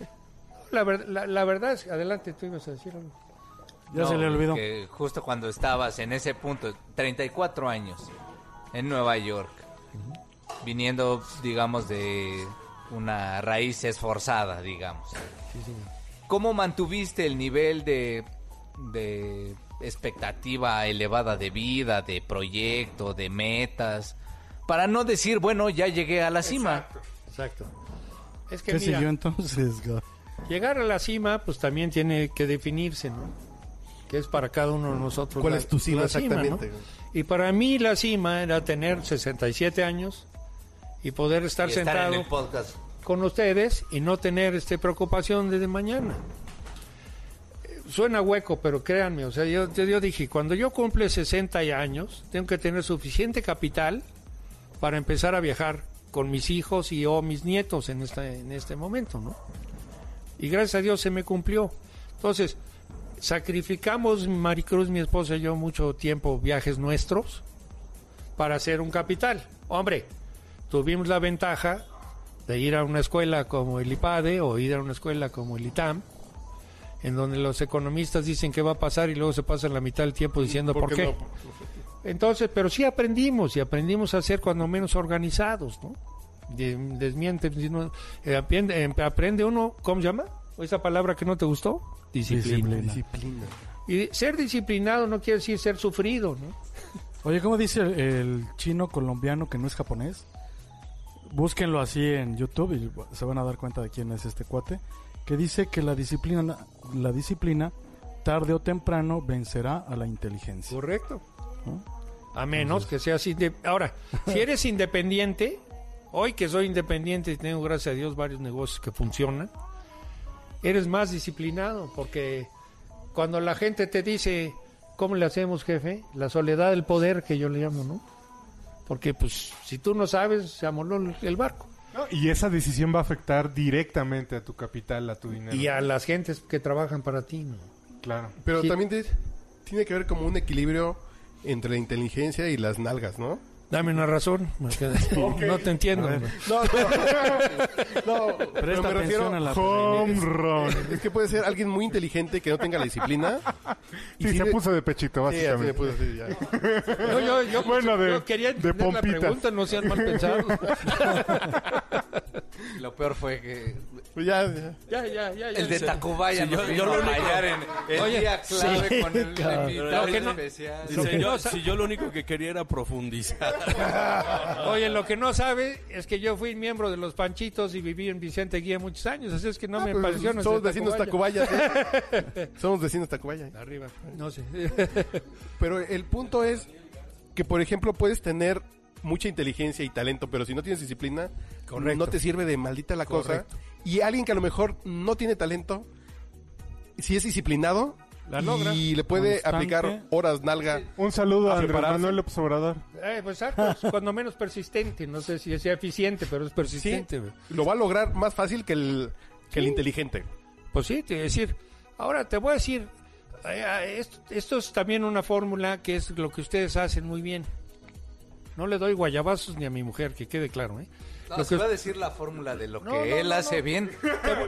la, ver- la, la verdad es... Adelante, tú ibas a decir algo. Ya No, se le olvidó. que justo cuando estabas en ese punto, 34 años, en Nueva York, viniendo, digamos, de una raíz esforzada, digamos. ¿Cómo mantuviste el nivel de, de expectativa elevada de vida, de proyecto, de metas, para no decir, bueno, ya llegué a la cima. Exacto. Es que ¿Qué mira, siguió entonces? Llegar a la cima, pues también tiene que definirse, ¿no? Que es para cada uno de nosotros. ¿Cuál la- es tu cima la exactamente? ¿no? Y para mí la cima era tener 67 años y poder estar Y estar sentado en el podcast. con ustedes y no tener este preocupación desde mañana. Suena hueco, pero créanme, o sea, yo, yo, yo dije, cuando yo cumple 60 años, tengo que tener suficiente capital para empezar a viajar con mis hijos y o mis nietos en este, en este momento, ¿no? Y gracias a Dios se me cumplió. Entonces, sacrificamos, Maricruz, mi esposa y yo, mucho tiempo viajes nuestros para hacer un capital. Hombre, tuvimos la ventaja de ir a una escuela como el IPADE o ir a una escuela como el ITAM, en donde los economistas dicen qué va a pasar y luego se pasan la mitad del tiempo diciendo por, qué. no? Entonces, pero sí aprendimos y aprendimos a ser cuando menos organizados, ¿no? De- desmiente, eh, aprende, eh, aprende uno, ¿cómo se llama? ¿Esa palabra que no te gustó? Disciplina. Disciplina. Y ser disciplinado no quiere decir ser sufrido, ¿no? Oye, ¿cómo dice el, el chino colombiano que no es japonés? Búsquenlo así en YouTube y se van a dar cuenta de quién es este cuate. Que dice que la disciplina, la disciplina tarde o temprano vencerá a la inteligencia. Correcto. ¿no? A menos que seas inde- Ahora, si eres independiente, hoy que soy independiente y tengo, gracias a Dios, varios negocios que funcionan, eres más disciplinado porque cuando la gente te dice, ¿cómo le hacemos, jefe? La soledad del poder, que yo le llamo, ¿no? Porque, pues, si tú no sabes, se amoló el- barco. No, Y esa decisión va a afectar directamente a tu capital, a tu dinero. Y a las gentes que trabajan para ti, ¿no? Claro. Pero Sí. también te- tiene que haber como un equilibrio entre la inteligencia y las nalgas, ¿no? Dame una razón. porque No te entiendo. ¿no? No, no. no pero me refiero a la Home run. Es que puede ser alguien muy inteligente que no tenga la disciplina. y Sí, sí se puso de pechito, Sí, así me básicamente. puse así, ya. No, yo, yo, Bueno, de- yo quería de entender la pregunta, no sean mal pensados. Lo peor fue que Pues ya, ya. ya, ya, ya. ya. el de Tacubaya yo- lo en el Oye, día clave sí, con el invitado especial. Si yo, no sa- si yo lo único que quería era profundizar. Oye, lo que no sabe es que yo fui miembro de los Panchitos y viví en Vicente Guía muchos años, así es que no me Pues, pareció. no somos vecinos Tacubaya. Tacubaya. ¿sí? somos vecinos Tacubaya. Arriba, no sé. Pero el punto es que, por ejemplo, puedes tener mucha inteligencia y talento, pero si no tienes disciplina, Correcto. no te sirve de maldita la cosa. Y alguien que a lo mejor no tiene talento, si es disciplinado La logra. y le puede Constante. aplicar horas nalga. Un saludo A a Andrés prepararse. Manuel López Obrador. Eh, pues exacto, es cuando menos persistente, no sé si sea eficiente, pero es persistente. lo va a lograr más fácil que el, que el inteligente. Pues sí, te voy a decir. Ahora te voy a decir, eh, eh, esto, esto es también una fórmula que es lo que ustedes hacen muy bien. No le doy guayabazos ni a mi mujer, que quede claro, ¿eh? No, Lo se que- va a decir la fórmula de lo que No, él no, hace no. bien.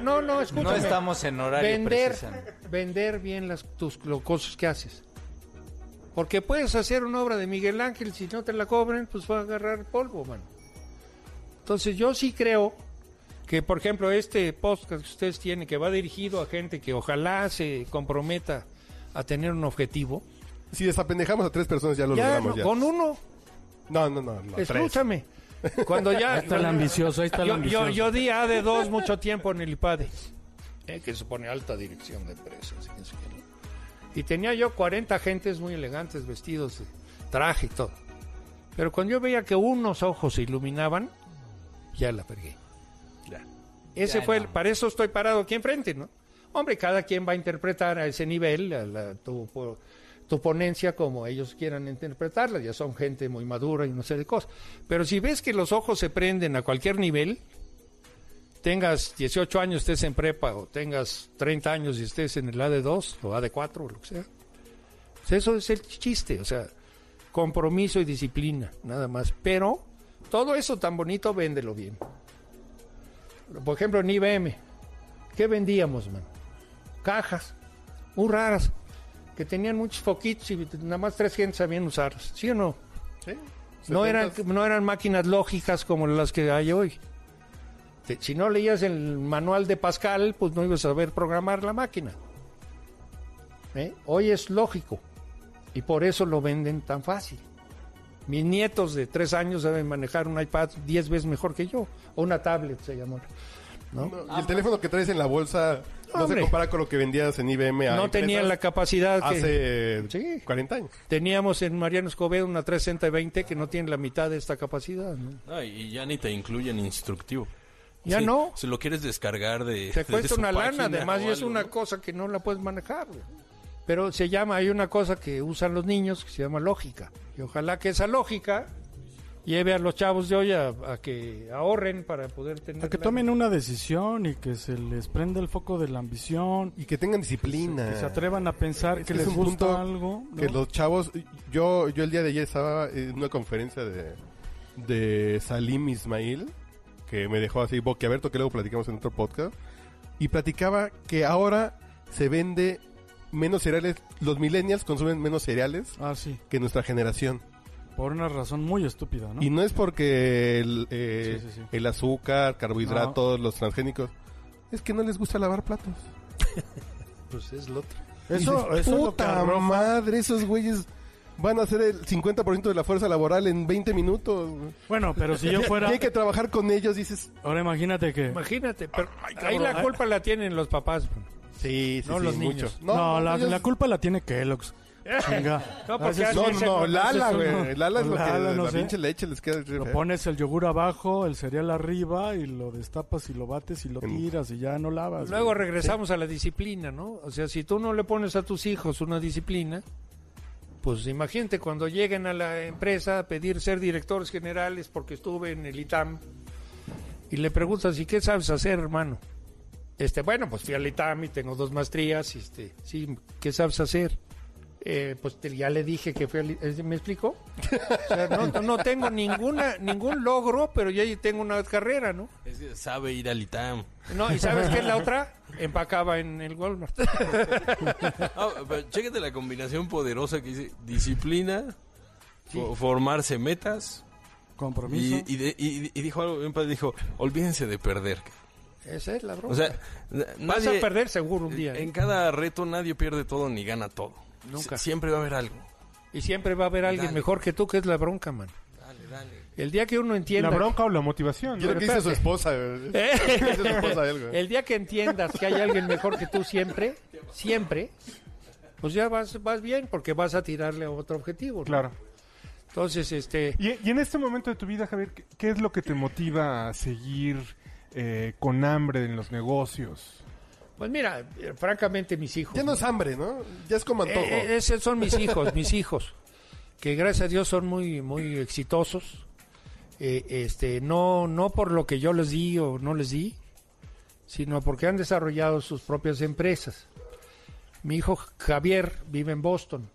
No, no, escúchame. No estamos en horario vender, vender bien las tus lo- cosas que haces. Porque puedes hacer una obra de Miguel Ángel, si no te la cobran, pues va a agarrar polvo, mano. Entonces yo sí creo que, por ejemplo, este podcast que ustedes tienen, que va dirigido a gente que ojalá se comprometa a tener un objetivo, Si desapendejamos a tres personas, ya lo ya, logramos. no, ya. con uno, No, no, no. no, tres. escúchame. Cuando ya... Ahí está el ambicioso, ahí está el yo, ambicioso. yo, yo di AD2 mucho tiempo en el IPADE, eh, que se pone alta dirección de empresas. y tenía yo 40 agentes muy elegantes, vestidos de traje y todo. Pero cuando yo veía que unos ojos se iluminaban, ya la pergué. Ese Ya fue no. el, para eso estoy parado aquí enfrente, ¿no? Hombre, cada quien va a interpretar a ese nivel a la- tu, tu ponencia como ellos quieran interpretarla. Ya son gente muy madura y no sé de cosas. Pero si ves que los ojos se prenden a cualquier nivel, tengas 18 años, estés en prepa, o tengas 30 años y estés en el AD2 o AD4 o lo que sea. Pues eso es el chiste, o sea, compromiso y disciplina, nada más. Pero todo eso tan bonito, véndelo bien. Por ejemplo, en IBM, ¿qué vendíamos, man? Cajas, muy raras, que tenían muchos foquitos y nada más tres gentes sabían usarlas, ¿sí o no? Sí. No eran, 70. no eran máquinas lógicas como las que hay hoy. Si no leías el manual de Pascal, pues no ibas a saber programar la máquina. ¿Eh? Hoy es lógico. Y por eso lo venden tan fácil. Mis nietos de tres años deben manejar un iPad diez veces mejor que yo. O una tablet se. No, y el teléfono que traes en la bolsa no Hombre. se compara con lo que vendías en IBM a No tenían la capacidad que hace Sí. 40 años. teníamos en Mariano Escobedo una 320 que no tiene la mitad de esta capacidad. ¿no? No, y ya ni te incluyen instructivo. Ya Sí, no. Si lo quieres descargar de. Te cuesta una lana, además, y es una ¿no? cosa que no la puedes manejar. Pero se llama, hay una cosa que usan los niños que se llama lógica. Y ojalá que esa lógica lleve a los chavos de hoy a, a que ahorren para poder tener... A que tomen una decisión y que se les prenda el foco de la ambición. Y que tengan disciplina. Que se atrevan a pensar Es que que es les gusta algo. ¿no? Que los chavos... Yo, yo el día de ayer estaba en una conferencia de, de Salim Ismail, que me dejó así boquiabierto, que luego platicamos en otro podcast. Y platicaba que ahora se vende menos cereales. Los millennials consumen menos cereales Ah, sí. que nuestra generación. Por una razón muy estúpida, ¿no? Y no es porque el, eh, Sí, sí, sí. el azúcar, carbohidratos, los transgénicos. Es que no les gusta lavar platos. Pues es lo otro. Eso, Dices, eso es lo puta madre, esos güeyes van a hacer el 50% de la fuerza laboral en 20 minutos. Bueno, pero si yo Y fuera... hay que trabajar con ellos, dices. Ahora imagínate que... Imagínate, pero ahí cabrón. la culpa la tienen los papás. Sí, sí, No sí, los mucho. niños. No, la, ellos- la culpa la tiene Kellogg's. Chinga. No, porque No, Ese no, no, Lala, ese güey. no. Lala es lo que Lala, no la sé. pinche leche les queda. Lo pones el yogur abajo, el cereal arriba y lo destapas y lo bates y lo tiras y ya no lavas. Luego güey. regresamos a la disciplina, ¿no? O sea, si tú no le pones a tus hijos una disciplina, pues imagínate cuando lleguen a la empresa a pedir ser directores generales porque estuve en el ITAM y le preguntas, ¿y qué sabes hacer, hermano? Este, bueno, pues fui al ITAM y tengo dos maestrías, y este, sí, ¿qué sabes hacer? Eh, pues te- ya le dije que fui al I- ¿me explico? O sea, no, no tengo ninguna, ningún logro, pero ya tengo una carrera, ¿no? Es que sabe ir al ITAM. No, ¿y sabes qué es la otra? Empacaba en el Walmart. Pero chéquate la combinación poderosa que dice disciplina, fo- formarse metas Compromiso. y, y, de- y- y dijo algo bien padre, dijo, olvídense de perder. Esa es la broma. O sea, n- Vas a perder seguro un día. ¿eh? En cada reto nadie pierde todo ni gana todo. Nunca. Sie- Siempre va a haber algo. Y siempre va a haber alguien Dale. mejor que tú, que es la bronca, man. Dale, dale. El día que uno entienda... La bronca o la motivación. Yo ¿no? creo que dice su esposa. ¿Eh? Dice su esposa él, güey. El día que entiendas que hay alguien mejor que tú siempre, siempre, pues ya vas, vas bien, porque vas a tirarle a otro objetivo. ¿no? Claro. Entonces, este... Y, y en este momento de tu vida, Javier, ¿qué, qué es lo que te motiva a seguir eh, con hambre en los negocios? Pues mira, eh, francamente mis hijos... Ya no es hambre, ¿no? Ya es como antojo. Eh, eh, esos son mis hijos, mis hijos, que gracias a Dios son muy, muy exitosos. Eh, este, no, no por lo que yo les di o no les di, sino porque han desarrollado sus propias empresas. Mi hijo Javier vive en Boston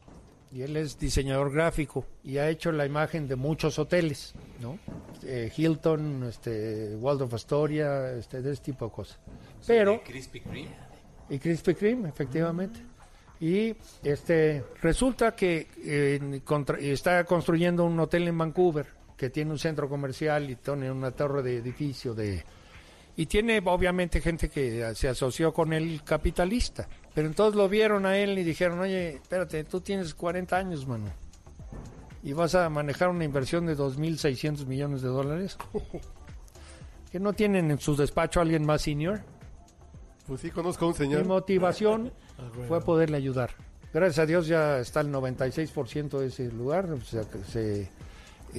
y él es diseñador gráfico y ha hecho la imagen de muchos hoteles, ¿no? Eh, Hilton, este, Waldorf Astoria, este, de ese tipo de cosas. Pero Krispy Kreme. y Krispy Kreme, efectivamente. Y este resulta que eh, contra- está construyendo un hotel en Vancouver que tiene un centro comercial y tiene una torre de edificio de y tiene obviamente gente que se asoció con el capitalista. Pero entonces lo vieron a él y dijeron, oye, espérate, tú tienes 40 años, mano. Y vas a manejar una inversión de 2.600 millones de dólares. que no tienen en su despacho a alguien más senior. Pues sí, conozco a un Mi señor. motivación Ah, fue poderle ayudar. Gracias a Dios ya está el 96% de ese lugar. o sea, que se-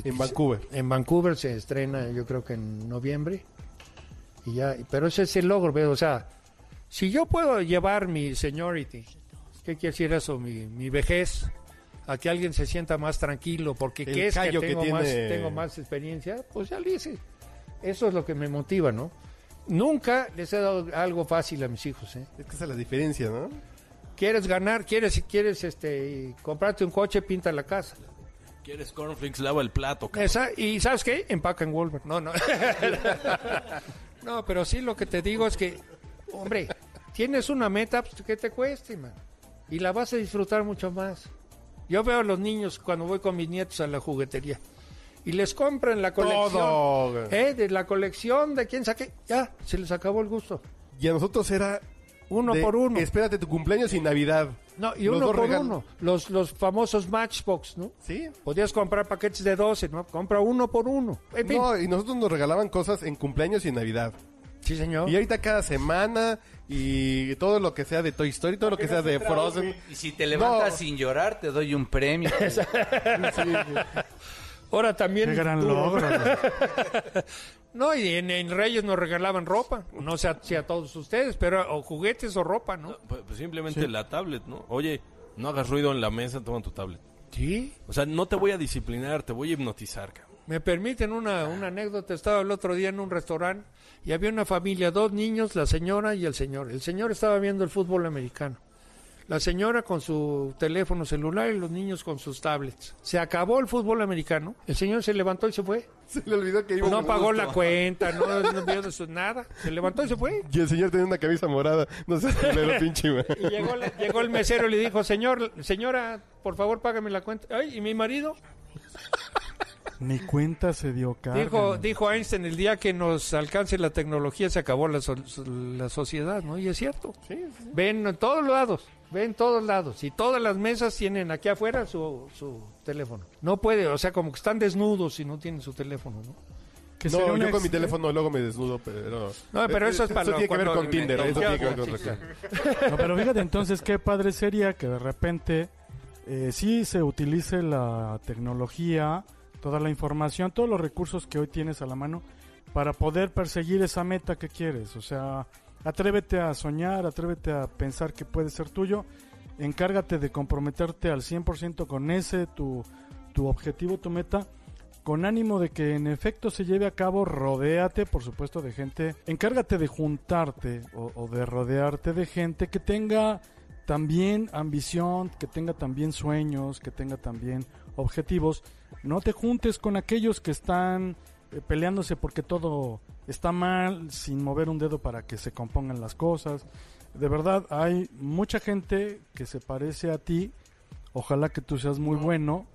En Vancouver. en Vancouver se estrena yo creo que en noviembre. Y ya, pero ese es el logro, ¿ves? o sea, si yo puedo llevar mi seniority, ¿qué quiere decir eso? Mi, mi vejez, a que alguien se sienta más tranquilo, porque El ¿qué es que callo que tengo, más, tiene- tengo más experiencia? Pues ya lo hice. Eso es lo que me motiva, ¿no? Nunca les he dado algo fácil a mis hijos, ¿eh? Es que esa es la diferencia, ¿no? ¿Quieres ganar? ¿Quieres, quieres este, comprarte un coche? Pinta la casa. ¿Quieres cornflakes? Lava el plato. Esa, y ¿sabes qué? Empaca en Walmart. No, no. no, pero sí lo que te digo es que, hombre, tienes una meta pues, que te cueste, man. Y la vas a disfrutar mucho más. Yo veo a los niños cuando voy con mis nietos a la juguetería. Y les compran la colección. Todo. ¿eh? De la colección de quién saqué. Ya, se les acabó el gusto. Y a nosotros era Uno de por uno. Espérate tu cumpleaños y Navidad. No, y Los uno por regal- uno. Los, los famosos Matchbox, ¿no? Sí. Podías comprar paquetes de 12, ¿no? Compra uno por uno. En fin. No, y nosotros nos regalaban cosas en cumpleaños y Navidad. Sí, señor. Y ahorita cada semana y todo lo que sea de Toy Story, todo lo que sea de Frozen. Y si te levantas No. sin llorar, te doy un premio. Ahora también... Qué gran tú- logro. No, y en, en Reyes nos regalaban ropa. No sé a, si a todos ustedes, pero o juguetes o ropa, ¿no? Pues, pues simplemente la tablet, ¿no? Oye, no hagas ruido en la mesa, toma tu tablet. Sí. O sea, no te voy a disciplinar, te voy a hipnotizar, cabrón. Me permiten una, una anécdota. Estaba el otro día en un restaurante y había una familia, dos niños, la señora y el señor. El señor estaba viendo el fútbol americano. La señora con su teléfono celular y los niños con sus tablets. Se acabó el fútbol americano. El señor se levantó y se fue. Se le olvidó que iba No pagó gusto. la cuenta, no, no vio de su nada. Se levantó y se fue. Y el señor tenía una camisa morada. No sé, culero, pinche. Y llegó, la- llegó el mesero y le dijo, señor, señora, por favor págame la cuenta. Ay, ¿y mi marido? Ni cuenta se dio carga. Dijo, ¿no? dijo Einstein, el día que nos alcance la tecnología se acabó la, so- la sociedad, ¿no? Y es cierto. Ven en todos lados, ven en todos lados. Y todas las mesas tienen aquí afuera su, su teléfono. No puede, o sea, como que están desnudos y no tienen su teléfono, ¿no? Que No, yo con mi teléfono luego me desnudo, pero... No, pero eso es para Eso lo- tiene que ver con Tinder, eso tiene que ver con. No, pero fíjate entonces qué padre sería que de repente eh, sí se utilice la tecnología, toda la información, todos los recursos que hoy tienes a la mano para poder perseguir esa meta que quieres. O sea, atrévete a soñar, atrévete a pensar que puede ser tuyo, encárgate de comprometerte al 100% con ese, tu, tu objetivo, tu meta con ánimo de que en efecto se lleve a cabo, rodéate, por supuesto, de gente, encárgate de juntarte o, de rodearte de gente que tenga también ambición, que tenga también sueños, que tenga también objetivos. No te juntes con aquellos que están peleándose porque todo está mal, sin mover un dedo para que se compongan las cosas. De verdad, hay mucha gente que se parece a ti. Ojalá que tú seas muy bueno,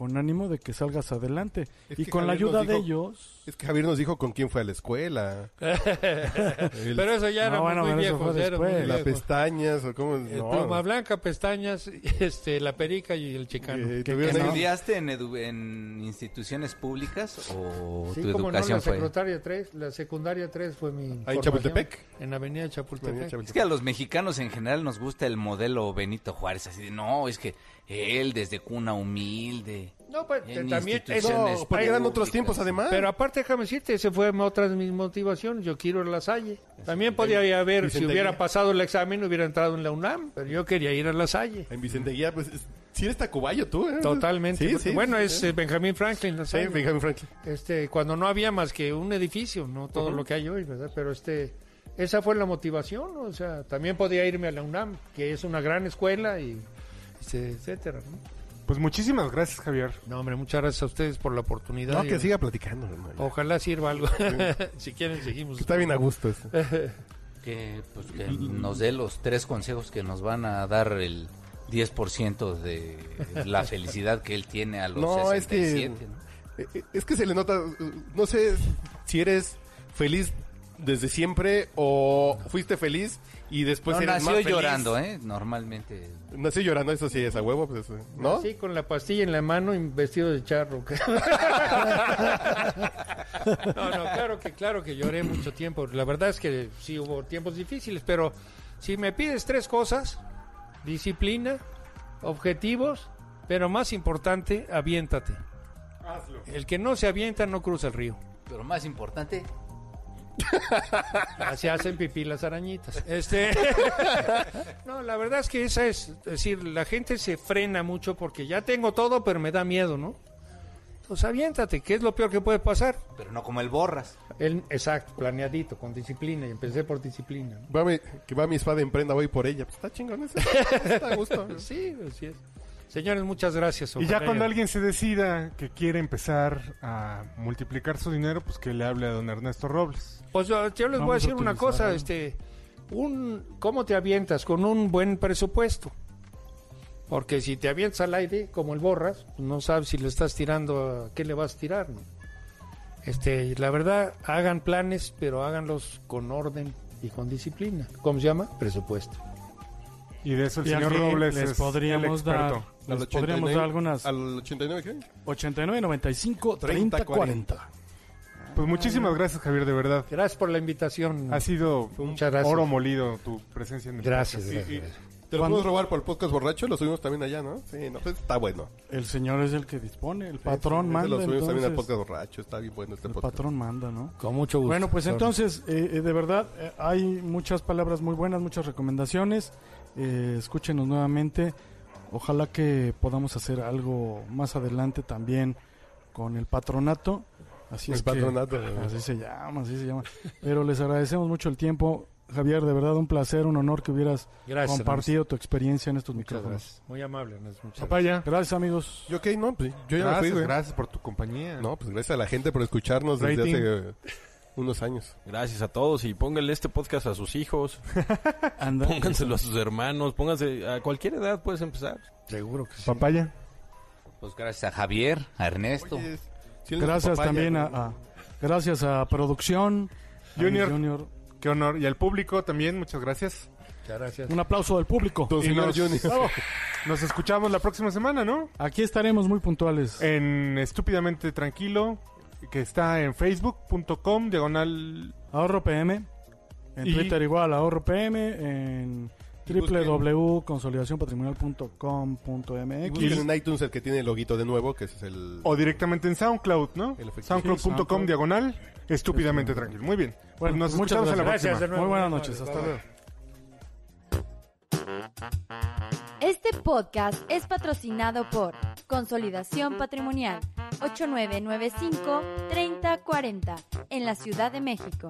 con ánimo de que salgas adelante. Es y con la Javier ayuda de ellos. Es que Javier nos dijo con quién fue a la escuela. El- Pero eso ya No, era bueno, muy eso viejo. era muy después. las pestañas o cómo... El no. pluma blanca, pestañas, este, la perica y el chicano. Eh, no. ¿Estudiaste en, edu- en instituciones públicas o Sí, tu como no, educación la fue? secundaria 3, la secundaria 3 fue mi ¿Ahí en. Chapultepec? En Avenida Chapultepec. Avenida Chapultepec. Es que a los mexicanos en general nos gusta el modelo Benito Juárez, así de, no, es que él desde cuna humilde. No, pues En también instituciones No, porque eran otros tiempos además. Pero aparte, déjame decirte, ese fue otra de mis motivaciones. Yo quiero ir a la Salle. También podía haber, si hubiera Guía. pasado el examen, hubiera entrado en la UNAM. Pero yo quería ir a la Salle. En Vicente Guía, pues, es- sí eres tacubayo tú, ¿eh? Totalmente. Sí, porque, sí. bueno, sí, es eh, Benjamín Franklin, la Sí, Franklin. este, cuando no había más que un edificio, no todo lo que hay hoy, ¿verdad? Pero este, esa fue la motivación, ¿no? o sea, también podía irme a la UNAM, que es una gran escuela y etcétera. ¿no? Pues muchísimas gracias, Javier. No, hombre, muchas gracias a ustedes por la oportunidad. No, que siga platicando, hermano. Ojalá sirva algo. si quieren, seguimos. Está bien a gusto eso. Que, pues, que nos dé los tres consejos que nos van a dar el 10% de la felicidad que él tiene a los No, es que- 67. ¿no? Eh, eh, Es que se le nota, eh, no sé si eres feliz desde siempre o fuiste feliz y después no, eres nació más feliz. llorando, ¿eh? Normalmente. Nació llorando, eso sí es a huevo, pues, ¿no? Sí, con la pastilla en la mano y vestido de charro. no, no, claro que, claro que lloré mucho tiempo. La verdad es que sí hubo tiempos difíciles, pero si me pides tres cosas, disciplina, objetivos, pero más importante, aviéntate. El que no se avienta no cruza el río. Pero más importante, Ya se hacen pipí las arañitas. Este, no, la verdad es que esa es, es decir, la gente se frena mucho porque ya tengo todo, pero me da miedo, ¿no? Pues aviéntate, ¿qué es lo peor que puede pasar? pero no como el borras. El, exacto, planeadito, con disciplina, y empecé por disciplina. ¿no? Va mi- que va mi espada en prenda, voy por ella. Pues está chingón eso. Está a gusto. Sí, así es. Señores, muchas gracias. Y ya cuando alguien se decida que quiere empezar a multiplicar su dinero, pues que le hable a don Ernesto Robles. Pues yo, yo les voy a decir una cosa, este, un, ¿cómo te avientas? Con un buen presupuesto. Porque si te avientas al aire, como el borras, no sabes si le estás tirando, a qué le vas a tirar, ¿no? Este, la verdad, hagan planes, pero háganlos con orden y con disciplina. ¿Cómo se llama? Presupuesto. Y de eso el Y señor Robles les es podríamos el dar, les Al podríamos 89, dar algunas ¿Al 89 qué? 89, 95, 30, 30, 40. Pues muchísimas gracias, Javier, de verdad. Gracias por la invitación. Ha sido gracias. oro molido tu presencia en el Gracias, podcast. gracias. gracias. ¿Te lo podemos robar por el podcast borracho? Lo subimos también allá, ¿no? Sí, no, pues está bueno. El señor es el que dispone, el patrón Ese manda. Lo subimos también al entonces, podcast borracho. Está bien bueno este el podcast. patrón manda, ¿no? Con mucho gusto. Bueno, pues entonces, eh, eh, de verdad, eh, hay muchas palabras muy buenas, muchas recomendaciones. Eh, escúchenos nuevamente. Ojalá que podamos hacer algo más adelante también con el patronato. Así El es que- patronato. así se llama, así se llama. Pero les agradecemos mucho el tiempo. Javier, de verdad un placer, un honor que hubieras Gracias, compartido tu experiencia en estos Muchas micrófonos. gracias. Muy amable, Ernesto. Muchas Papaya, Gracias, amigos. ¿Yo qué? No, pues yo ya me gracias, fui, güey. gracias por tu compañía. No, pues gracias a la gente por escucharnos desde hace unos años. Gracias a todos y pónganle este podcast a sus hijos, pónganselo a sus hermanos, pónganse a cualquier edad puedes empezar. Seguro que sí. Papaya. Pues gracias a Javier, a Ernesto. Oye, si Gracias papaya, también a, a- gracias a producción. a Junior. mi Junior. Qué honor. Y al público también, muchas gracias. Muchas gracias. Un aplauso del público. Y señor nos- Junior. Nos escuchamos la próxima semana, ¿no? Aquí estaremos muy puntuales. En Estúpidamente Tranquilo, que está en facebook.com, diagonal... Ahorro PM. En Y- Twitter igual, ahorro PM. En www.consolidacionpatrimonial.com.mx. Y en iTunes el que tiene el loguito de nuevo, que ese es el... O directamente en SoundCloud, ¿no? SoundCloud.com, Sí, SoundCloud. diagonal, estúpidamente tranquilo. Muy bien. Pues Bueno, nos muchas escuchamos en la gracias. próxima. Muy buenas noches. Hasta luego. Este podcast es patrocinado por Consolidación Patrimonial 8995-3040 en la Ciudad de México.